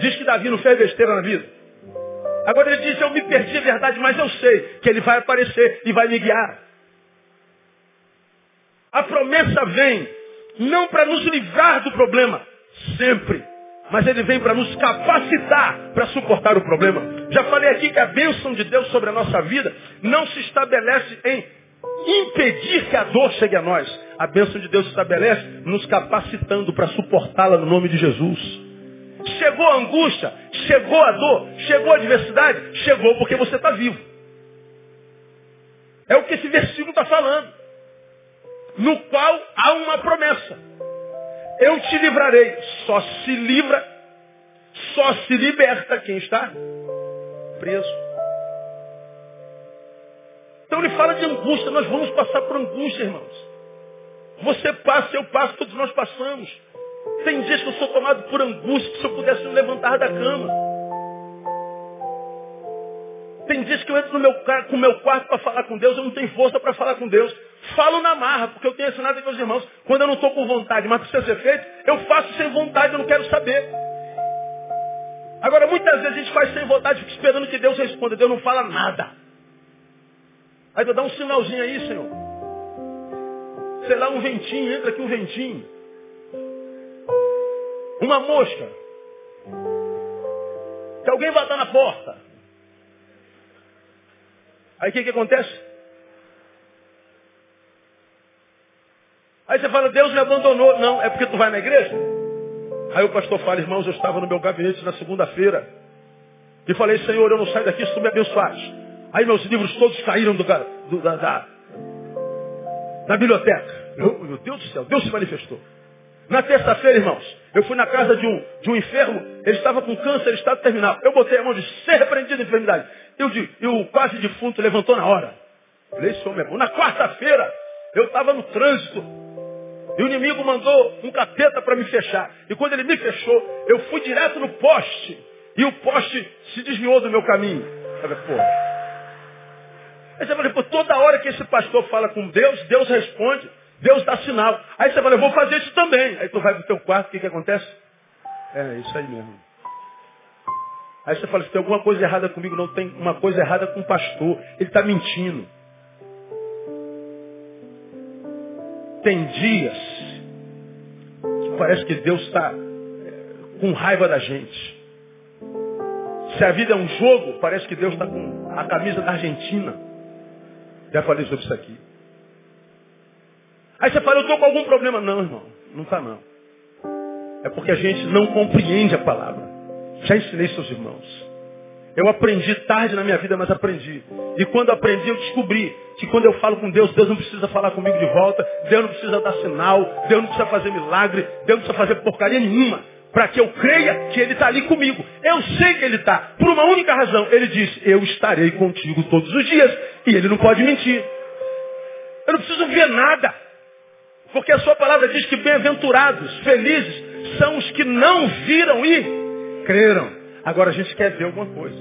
Diz que Davi não fez besteira na vida. Agora ele diz, eu me perdi a verdade, mas eu sei que ele vai aparecer e vai me guiar. A promessa vem não para nos livrar do problema, sempre. Mas ele vem para nos capacitar para suportar o problema. Já falei aqui que a bênção de Deus sobre a nossa vida não se estabelece em impedir que a dor chegue a nós. A bênção de Deus se estabelece nos capacitando para suportá-la no nome de Jesus. Chegou a angústia, chegou a dor, chegou a adversidade, chegou porque você está vivo. É o que esse versículo está falando. No qual há uma promessa. Eu te livrarei. Só se livra, só se liberta quem está preso. Então ele fala de angústia. Nós vamos passar por angústia, irmãos. Você passa, eu passo, todos nós passamos. Tem dias que eu sou tomado por angústia, que se eu pudesse me levantar da cama. Tem dias que eu entro no meu, com o meu quarto para falar com Deus, eu não tenho força para falar com Deus. Falo na marra, porque eu tenho ensinado aos meus irmãos. Quando eu não estou com vontade, mas precisa ser feito, eu faço sem vontade, eu não quero saber. Agora, muitas vezes a gente faz sem vontade, fica esperando que Deus responda. Deus não fala nada. Aí dá um sinalzinho aí, Senhor. Sei lá, um ventinho, entra aqui um ventinho. Uma mosca. Que alguém vai estar na porta. Aí o que, que acontece? Aí você fala, Deus me abandonou. Não, é porque tu vai na igreja? Aí o pastor fala, irmãos, eu estava no meu gabinete na segunda-feira. E falei, Senhor, eu não saio daqui se tu me abençoares. Aí meus livros todos caíram do, do, da, da, da, biblioteca. Eu, meu Deus do céu, Deus se manifestou. Na terça-feira, irmãos, eu fui na casa de um, de um enfermo, ele estava com câncer, estado terminal. Eu botei a mão de ser repreendido a enfermidade. E o, quase defunto levantou na hora. falei, esse é bom. Na quarta-feira, eu estava no trânsito. E o inimigo mandou um capeta para me fechar. E quando ele me fechou, eu fui direto no poste. E o poste se desviou do meu caminho. Falei, pô, Aí você fala, pô, toda hora que esse pastor fala com Deus, Deus responde, Deus dá sinal. Aí você fala, eu vou fazer isso também. Aí tu vai pro teu quarto, o que, que acontece? É, isso aí mesmo. Aí você fala, se tem alguma coisa errada comigo, não tem uma coisa errada com o pastor. Ele está mentindo. Tem dias que parece que Deus está é, com raiva da gente. Se a vida é um jogo, parece que Deus está com a camisa da Argentina. Já falei sobre isso aqui. Aí você fala, eu estou com algum problema. Não, irmão, não está não. É porque a gente não compreende a palavra. Já ensinei seus irmãos. Eu aprendi tarde na minha vida, mas aprendi. E quando aprendi, eu descobri que quando eu falo com Deus, Deus não precisa falar comigo de volta, Deus não precisa dar sinal, Deus não precisa fazer milagre, Deus não precisa fazer porcaria nenhuma para que eu creia que Ele está ali comigo. Eu sei que Ele está. Por uma única razão. Ele diz, eu estarei contigo todos os dias. E Ele não pode mentir. Eu não preciso ver nada. Porque a sua palavra diz que bem-aventurados, felizes, são os que não viram e creram. Agora a gente quer ver alguma coisa.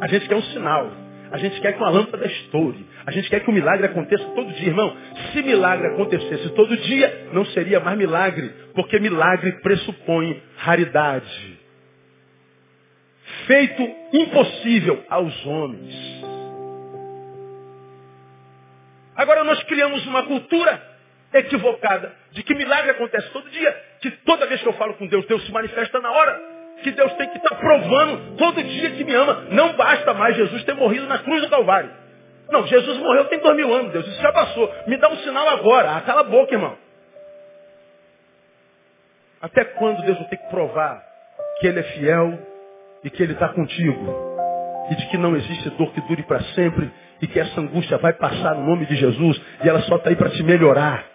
A gente quer um sinal. A gente quer que uma lâmpada estoure. A gente quer que o milagre aconteça todo dia, irmão. Se milagre acontecesse todo dia, não seria mais milagre, porque milagre pressupõe raridade. Feito impossível aos homens. Agora nós criamos uma cultura equivocada de que milagre acontece todo dia, que toda vez que eu falo com Deus, Deus se manifesta na hora que Deus tem que estar provando todo dia que me ama. Não basta mais Jesus ter morrido na cruz do Calvário. Não, Jesus morreu tem dois mil anos, Deus. Isso já passou. Me dá um sinal agora. Ah, cala a boca, irmão. Até quando Deus vai ter que provar que Ele é fiel e que Ele está contigo? E de que não existe dor que dure para sempre e que essa angústia vai passar no nome de Jesus e ela só está aí para te melhorar.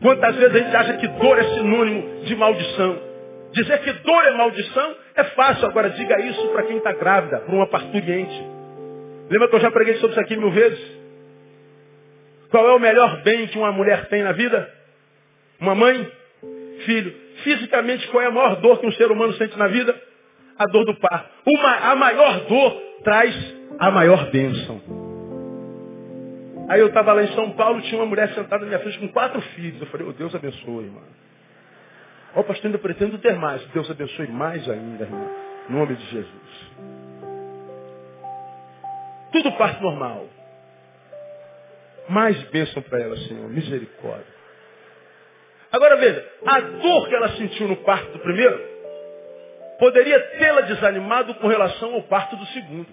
Quantas vezes a gente acha que dor é sinônimo de maldição? Dizer que dor é maldição é fácil. Agora diga isso para quem está grávida, para uma parturiente. Lembra que eu já preguei sobre isso aqui mil vezes? Qual é o melhor bem que uma mulher tem na vida? Uma mãe? Filho. Fisicamente, qual é a maior dor que um ser humano sente na vida? A dor do parto. Uma, a maior dor traz a maior bênção. Aí eu estava lá em São Paulo, tinha uma mulher sentada na minha frente com quatro filhos. Eu falei, oh, Deus abençoe, irmão. Ó, oh, pastor, ainda pretendo ter mais. Deus abençoe mais ainda, irmão. Em nome de Jesus. Tudo parte normal. Mais bênção para ela, Senhor. Misericórdia. Agora veja, a dor que ela sentiu no parto do primeiro, poderia tê-la desanimado com relação ao parto do segundo.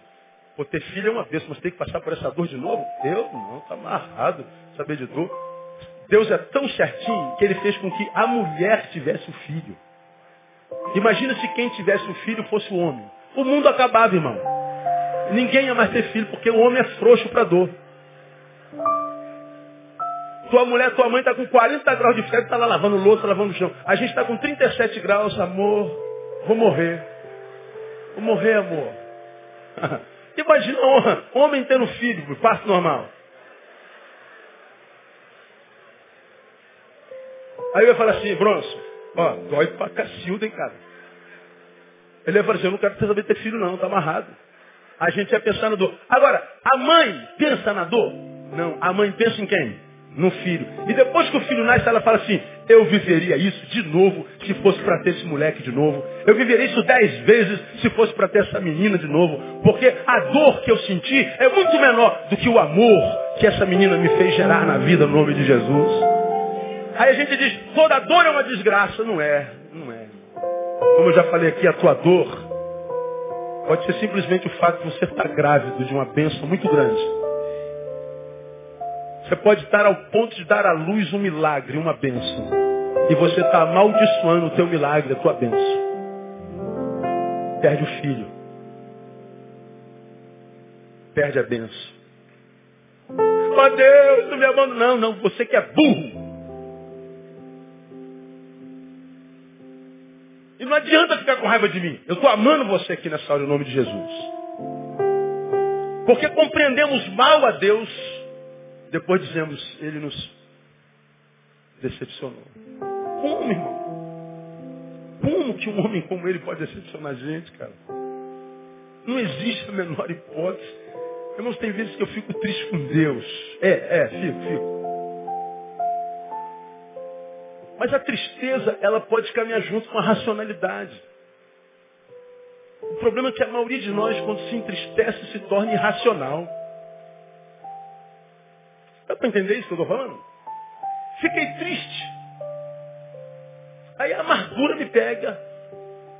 Pô, ter filho é uma bênção, mas tem que passar por essa dor de novo? Eu não, está amarrado, saber de dor. Deus é tão certinho que ele fez com que a mulher tivesse o filho. Imagina se quem tivesse o filho fosse o homem. O mundo acabava, irmão. Ninguém ia mais ter filho, porque o homem é frouxo para dor. Tua mulher, tua mãe está com 40 graus de febre, está lá lavando louça, lavando o chão. A gente está com 37 graus, amor. Vou morrer. Vou morrer, amor. [LAUGHS] Imagina um homem tendo filho, parto normal. Aí ia falar assim, Bronson, ó, dói pra cacilda, hein, cara. Ele ia falar assim, eu não quero saber ter filho não, tá amarrado. A gente ia pensar na dor. Agora, a mãe pensa na dor? Não, a mãe pensa em quem? No filho. E depois que o filho nasce, ela fala assim, eu viveria isso de novo se fosse para ter esse moleque de novo. Eu viveria isso dez vezes se fosse para ter essa menina de novo. Porque a dor que eu senti é muito menor do que o amor que essa menina me fez gerar na vida no nome de Jesus. Aí a gente diz, toda dor é uma desgraça. Não é, não é. Como eu já falei aqui, a tua dor pode ser simplesmente o fato de você estar grávido de uma bênção muito grande. Você pode estar ao ponto de dar à luz um milagre, uma bênção. E você está amaldiçoando o teu milagre, a tua bênção. Perde o filho. Perde a bênção. Oh Deus, não me abandona. Não, não, você que é burro. E não adianta ficar com raiva de mim. Eu estou amando você aqui nessa hora, em nome de Jesus. Porque compreendemos mal a Deus, depois dizemos, Ele nos decepcionou. Como, irmão? Como que um homem como ele pode decepcionar a gente, cara? Não existe a menor hipótese. Irmãos, tem vezes que eu fico triste com Deus. É, é, fico, fico. Mas a tristeza, ela pode caminhar junto com a racionalidade. O problema é que a maioria de nós, quando se entristece, se torna irracional. Dá para entender isso que eu estou falando? Fiquei triste. Aí a amargura me pega,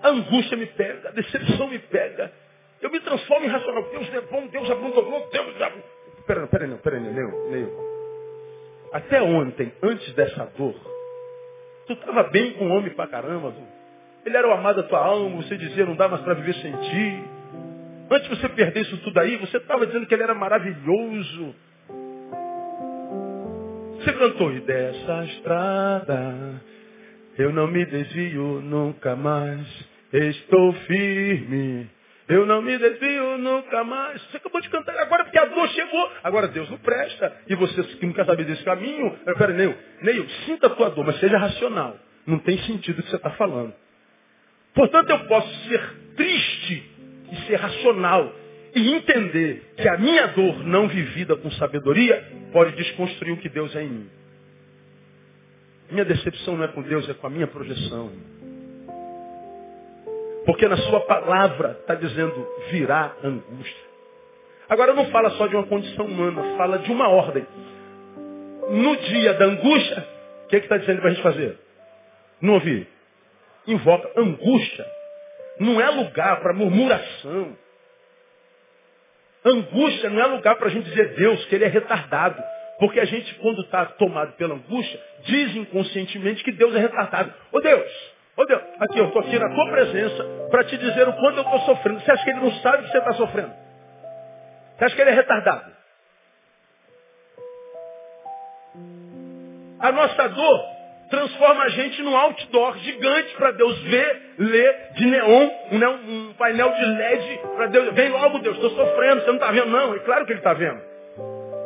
a angústia me pega, a decepção me pega. Eu me transformo em racional. Deus é bom, Deus abandonou, Deus é. Peraí, peraí, não, peraí, Neil, Neil. Até ontem, antes dessa dor, Tu estava bem com o homem pra caramba. Tu. Ele era o amado da tua alma, você dizia não dá mais para viver sem ti. Antes de você perder isso tudo aí, você estava dizendo que ele era maravilhoso. Você cantou, e dessa estrada eu não me desvio nunca mais. Estou firme eu não me desvio nunca mais. Você acabou de cantar agora porque a dor chegou. Agora Deus não presta. E você que não quer saber desse caminho, pera, Neil, Neil, sinta a tua dor, mas seja racional. Não tem sentido o que você está falando. Portanto, eu posso ser triste e ser racional. E entender que a minha dor não vivida com sabedoria pode desconstruir o que Deus é em mim. Minha decepção não é com Deus, é com a minha projeção. Porque na sua palavra está dizendo virá angústia. Agora não fala só de uma condição humana, fala de uma ordem. No dia da angústia, o que é está dizendo para a gente fazer? Não ouvi? Invoca angústia. Não é lugar para murmuração. Angústia não é lugar para a gente dizer Deus que ele é retardado. Porque a gente, quando está tomado pela angústia, diz inconscientemente que Deus é retardado. Ô Deus, Ô Deus, aqui eu estou aqui na tua presença para te dizer o quanto eu estou sofrendo. Você acha que ele não sabe que você está sofrendo? Você acha que ele é retardado? A nossa dor transforma a gente num outdoor gigante para Deus ver, ler, de neon, um, um painel de LED para Deus. Vem logo, Deus, estou sofrendo, você não está vendo? Não, é claro que ele está vendo.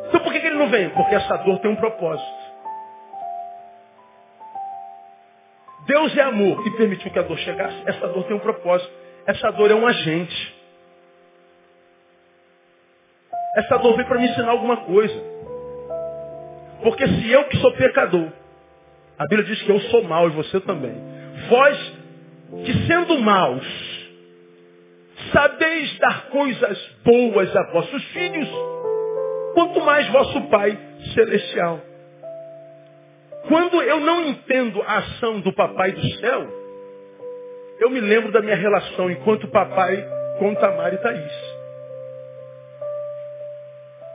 Então por que, que ele não vem? Porque essa dor tem um propósito. Deus é amor e permitiu que a dor chegasse. Essa dor tem um propósito. Essa dor é um agente. Essa dor veio para me ensinar alguma coisa. Porque se eu que sou pecador, a Bíblia diz que eu sou mau e você também. Vós que sendo maus, sabeis dar coisas boas a vossos filhos, quanto mais vosso Pai celestial. Quando eu não entendo a ação do papai do céu, eu me lembro da minha relação enquanto papai com Tamar e Thaís.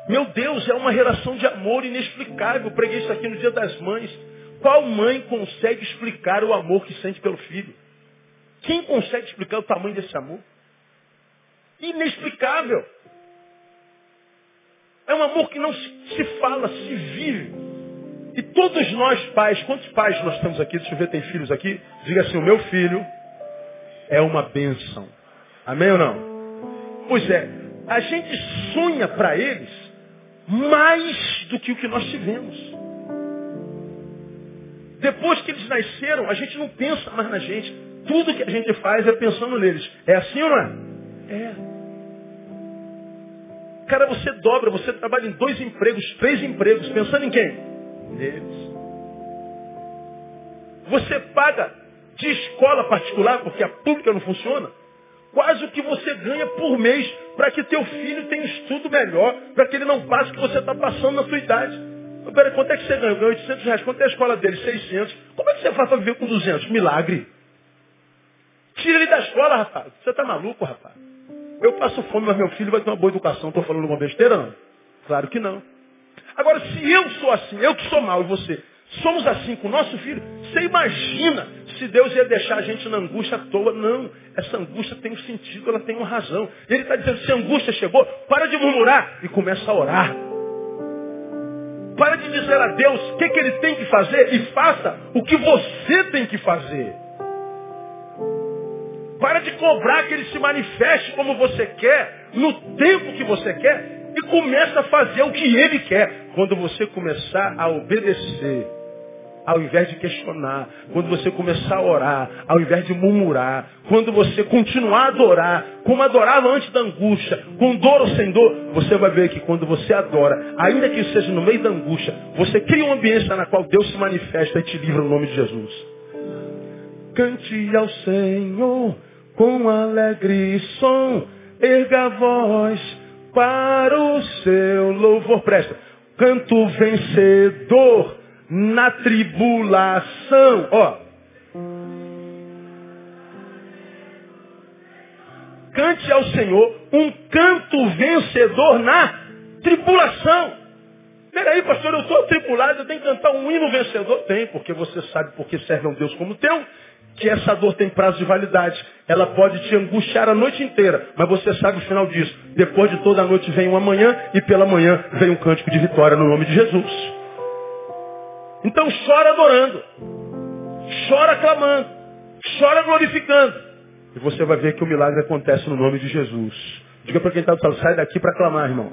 Meu Deus, é uma relação de amor inexplicável. Eu preguei isso aqui no dia das mães. Qual mãe consegue explicar o amor que sente pelo filho? Quem consegue explicar o tamanho desse amor? Inexplicável. É um amor que não se fala, se vive. E todos nós pais, quantos pais nós temos aqui? Deixa eu ver, tem filhos aqui? Diga assim, o meu filho é uma bênção. Amém ou não? Pois é, a gente sonha para eles mais do que o que nós tivemos. Depois que eles nasceram, a gente não pensa mais na gente. Tudo que a gente faz é pensando neles. É assim ou não é? É. Cara, você dobra, você trabalha em dois empregos, três empregos, pensando em quem? neles. Você paga de escola particular, porque a pública não funciona, quase o que você ganha por mês para que teu filho tenha um estudo melhor, para que ele não passe o que você está passando na sua idade. Peraí, quanto é que você ganha? Ganha 800 reais. Quanto é a escola dele? 600. Como é que você faz para viver com 200? Milagre. Tira ele da escola, rapaz. Você está maluco, rapaz? Eu passo fome, mas meu filho vai ter uma boa educação. Estou falando uma besteira, não? Claro que não. Agora, se eu sou assim, eu que sou mal e você, somos assim com o nosso filho, você imagina se Deus ia deixar a gente na angústia à toa. Não. Essa angústia tem um sentido, ela tem uma razão. Ele está dizendo, se a angústia chegou, para de murmurar e começa a orar. Para de dizer a Deus o que, que ele tem que fazer e faça o que você tem que fazer. Para de cobrar que ele se manifeste como você quer, no tempo que você quer, e começa a fazer o que ele quer. Quando você começar a obedecer, ao invés de questionar, quando você começar a orar, ao invés de murmurar, quando você continuar a adorar, como adorava antes da angústia, com dor ou sem dor, você vai ver que quando você adora, ainda que seja no meio da angústia, você cria uma ambiência na qual Deus se manifesta e te livra no nome de Jesus. Cante ao Senhor com alegre som, erga a voz para o seu louvor. Presta. Canto vencedor na tribulação. Ó. Cante ao Senhor um canto vencedor na tribulação. Peraí, pastor, eu estou tribulado, eu tenho que cantar um hino vencedor. Tem, porque você sabe porque serve a um Deus como teu que essa dor tem prazo de validade. Ela pode te angustiar a noite inteira, mas você sabe o final disso. Depois de toda a noite vem uma manhã e pela manhã vem um cântico de vitória no nome de Jesus. Então chora adorando, chora clamando, chora glorificando. E você vai ver que o milagre acontece no nome de Jesus. Diga para quem está do lado, sai daqui para clamar, irmão.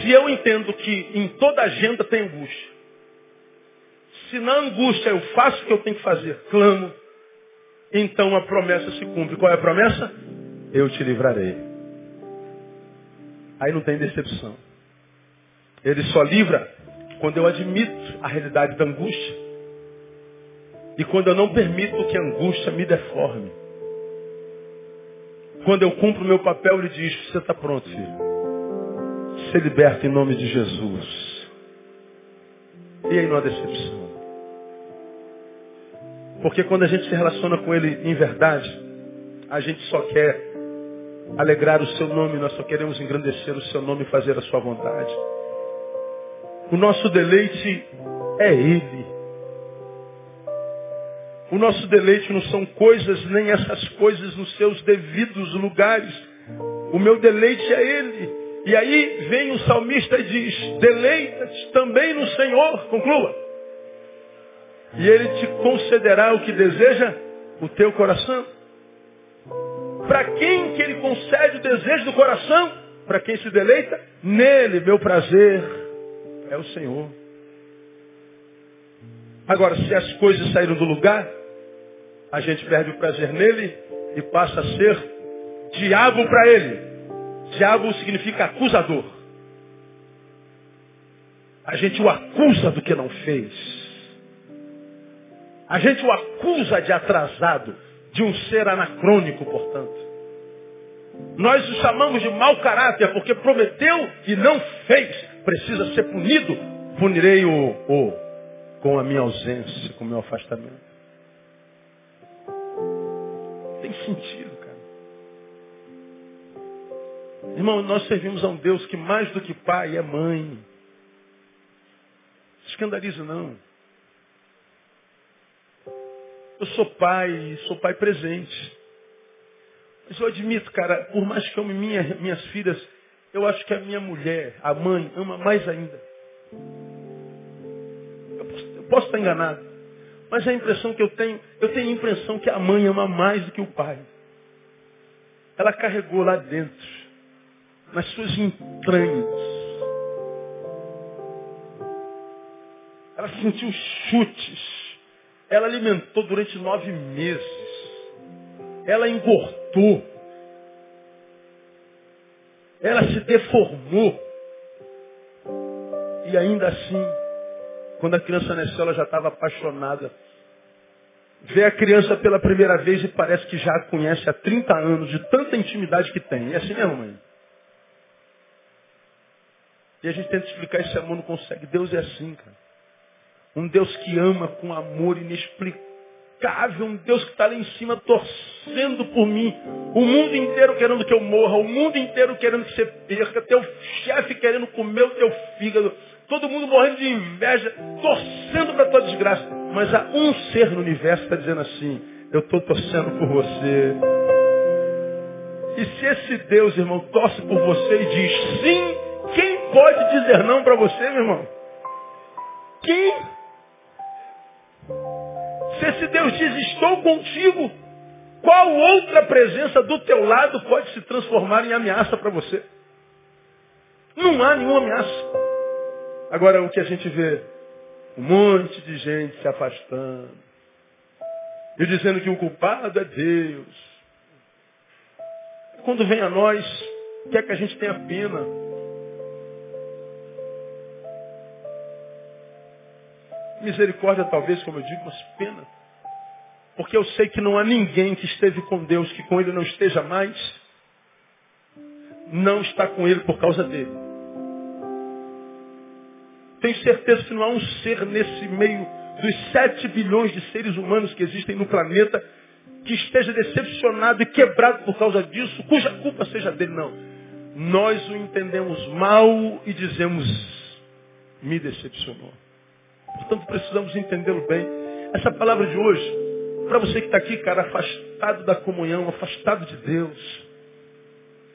Se eu entendo que em toda agenda tem angústia, se na angústia eu faço o que eu tenho que fazer, clamo, então a promessa se cumpre. Qual é a promessa? Eu te livrarei. Aí não tem decepção. Ele só livra quando eu admito a realidade da angústia e quando eu não permito que a angústia me deforme. Quando eu cumpro o meu papel, ele diz, você está pronto, filho ser liberto em nome de Jesus. E aí não há decepção. Porque quando a gente se relaciona com Ele em verdade, a gente só quer alegrar o seu nome, nós só queremos engrandecer o seu nome e fazer a sua vontade. O nosso deleite é Ele. O nosso deleite não são coisas, nem essas coisas nos seus devidos lugares. O meu deleite é Ele. E aí vem o salmista e diz, deleita-te também no Senhor, conclua. E Ele te concederá o que deseja o teu coração. Para quem que Ele concede o desejo do coração? Para quem se deleita? Nele, meu prazer é o Senhor. Agora, se as coisas saíram do lugar, a gente perde o prazer nele e passa a ser diabo para ele. Diabo significa acusador. A gente o acusa do que não fez. A gente o acusa de atrasado, de um ser anacrônico, portanto. Nós o chamamos de mau caráter porque prometeu e não fez. Precisa ser punido. Punirei o, o com a minha ausência, com o meu afastamento. Tem sentido, cara. Irmão, nós servimos a um Deus que mais do que pai é mãe. Escandaliza não. Eu sou pai, sou pai presente. Mas eu admito, cara, por mais que eu ame minha, minhas filhas, eu acho que a minha mulher, a mãe, ama mais ainda. Eu posso, eu posso estar enganado. Mas a impressão que eu tenho, eu tenho a impressão que a mãe ama mais do que o pai. Ela carregou lá dentro, nas suas entranhas. Ela sentiu chutes. Ela alimentou durante nove meses ela engordou. Ela se deformou. E ainda assim, quando a criança nasceu, ela já estava apaixonada. Vê a criança pela primeira vez e parece que já a conhece há 30 anos, de tanta intimidade que tem. É assim mesmo, mãe? E a gente tenta explicar esse amor, não consegue. Deus é assim, cara. Um Deus que ama com amor inexplicável um Deus que está lá em cima torcendo por mim. O mundo inteiro querendo que eu morra, o mundo inteiro querendo que você perca, teu chefe querendo comer o teu fígado, todo mundo morrendo de inveja, torcendo para tua desgraça. Mas há um ser no universo que está dizendo assim, eu estou torcendo por você. E se esse Deus, irmão, torce por você e diz sim, quem pode dizer não para você, meu irmão? Quem se esse Deus diz, estou contigo, qual outra presença do teu lado pode se transformar em ameaça para você? Não há nenhuma ameaça. Agora, o que a gente vê? Um monte de gente se afastando. E dizendo que o culpado é Deus. Quando vem a nós, quer que a gente tenha pena. Misericórdia talvez, como eu digo, mas pena. Porque eu sei que não há ninguém que esteve com Deus que com Ele não esteja mais. Não está com Ele por causa dele. Tenho certeza que não há um ser nesse meio dos sete bilhões de seres humanos que existem no planeta que esteja decepcionado e quebrado por causa disso, cuja culpa seja dele, não. Nós o entendemos mal e dizemos, me decepcionou. Portanto, precisamos entendê-lo bem. Essa palavra de hoje, para você que está aqui, cara, afastado da comunhão, afastado de Deus,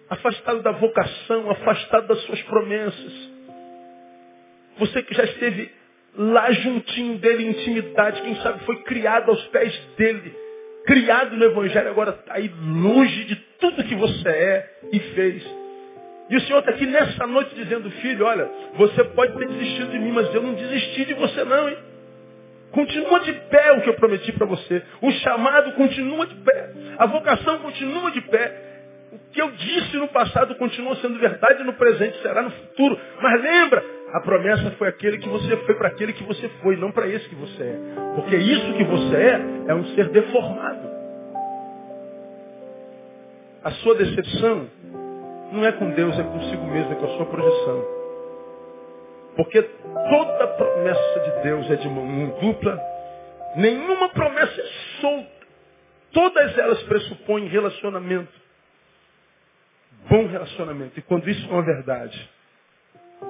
afastado da vocação, afastado das suas promessas. Você que já esteve lá juntinho dele, intimidade, quem sabe foi criado aos pés dele, criado no Evangelho, agora está aí longe de tudo que você é e fez. E o Senhor está aqui nessa noite dizendo, filho, olha, você pode ter desistido de mim, mas eu não desisti de você não, hein? Continua de pé o que eu prometi para você. O chamado continua de pé. A vocação continua de pé. O que eu disse no passado continua sendo verdade no presente, será no futuro. Mas lembra, a promessa foi aquele que você foi para aquele que você foi, não para esse que você é. Porque isso que você é, é um ser deformado. A sua decepção não é com Deus, é consigo mesmo, é com a sua projeção. Porque toda promessa de Deus é de mão dupla, nenhuma promessa é solta. Todas elas pressupõem relacionamento. Bom relacionamento. E quando isso é uma verdade,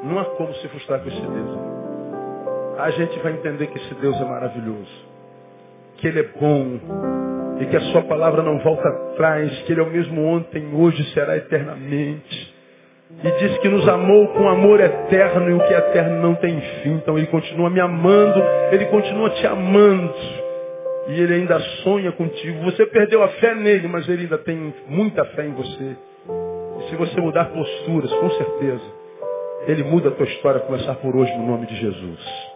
não há como se frustrar com esse Deus. A gente vai entender que esse Deus é maravilhoso. Que Ele é bom, e que a sua palavra não volta atrás, que Ele é o mesmo ontem, hoje será eternamente. E diz que nos amou com amor eterno e o que é eterno não tem fim. Então Ele continua me amando, Ele continua te amando. E Ele ainda sonha contigo. Você perdeu a fé nele, mas Ele ainda tem muita fé em você. E se você mudar posturas, com certeza, Ele muda a tua história, a começar por hoje, no nome de Jesus.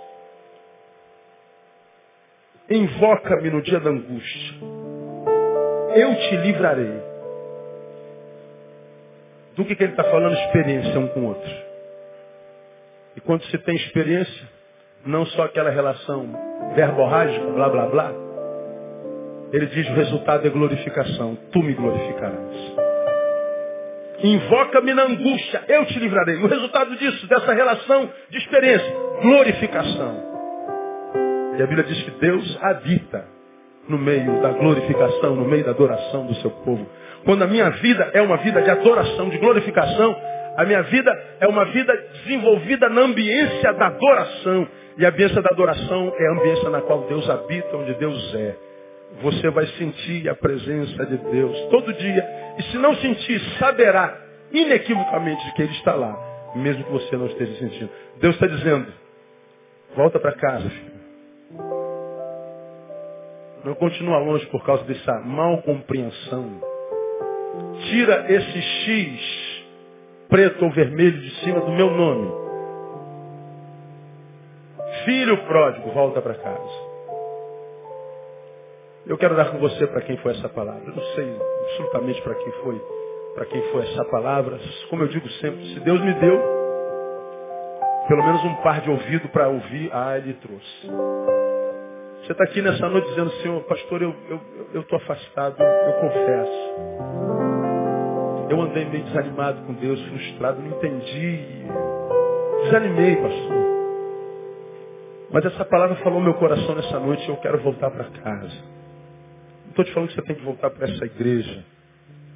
Invoca-me no dia da angústia. Eu te livrarei. Do que, que ele está falando? Experiência um com o outro. E quando se tem experiência, não só aquela relação verborrágica, blá blá blá. Ele diz: o resultado é glorificação. Tu me glorificarás. Invoca-me na angústia, eu te livrarei. O resultado disso, dessa relação de experiência, glorificação. E a Bíblia diz que Deus habita no meio da glorificação, no meio da adoração do seu povo. Quando a minha vida é uma vida de adoração, de glorificação, a minha vida é uma vida desenvolvida na ambiência da adoração. E a ambiência da adoração é a ambiência na qual Deus habita, onde Deus é. Você vai sentir a presença de Deus todo dia. E se não sentir, saberá inequivocamente que Ele está lá, mesmo que você não esteja sentindo. Deus está dizendo, volta para casa, filho. Não continua longe por causa dessa mal compreensão. Tira esse X preto ou vermelho de cima do meu nome. Filho pródigo, volta para casa. Eu quero dar com você para quem foi essa palavra. Eu não sei absolutamente para quem foi, para quem foi essa palavra. Como eu digo sempre, se Deus me deu pelo menos um par de ouvido para ouvir, ah, Ele trouxe. Você está aqui nessa noite dizendo, Senhor, pastor, eu estou afastado, eu, eu confesso. Eu andei meio desanimado com Deus, frustrado, não entendi. Desanimei, pastor. Mas essa palavra falou meu coração nessa noite eu quero voltar para casa estou te falando que você tem que voltar para essa igreja.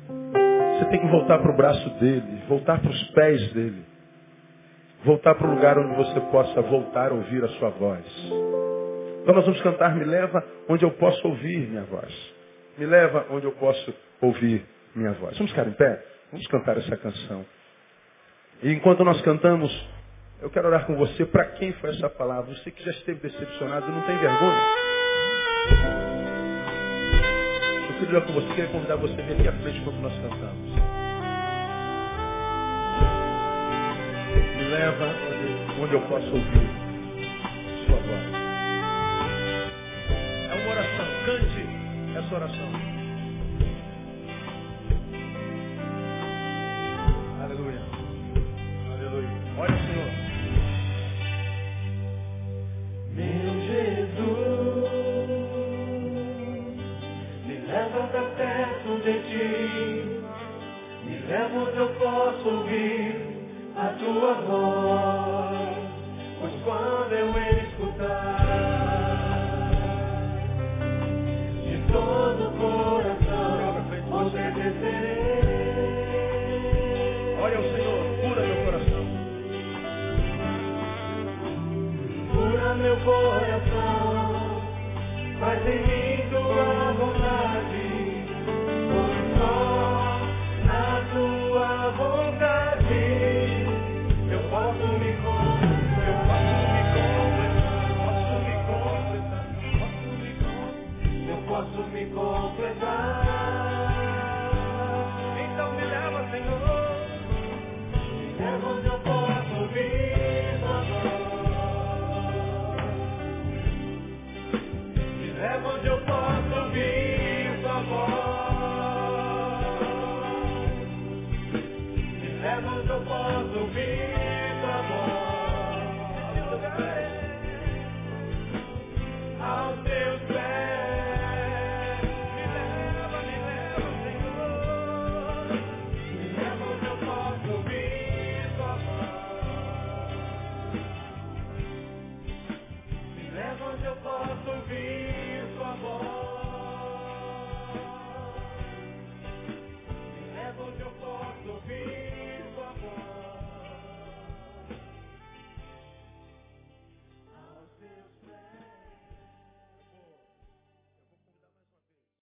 Você tem que voltar para o braço dele, voltar para os pés dele. Voltar para o lugar onde você possa voltar a ouvir a sua voz. Então nós vamos cantar Me Leva onde eu posso ouvir minha voz. Me leva onde eu posso ouvir minha voz. Vamos ficar em pé? Vamos cantar essa canção. E enquanto nós cantamos, eu quero orar com você. Para quem foi essa palavra? Você que já esteve decepcionado, não tem vergonha? queria com você, queria convidar você a vir aqui à frente quando nós cantamos. Me leva onde eu posso ouvir sua voz. Cante essa oração.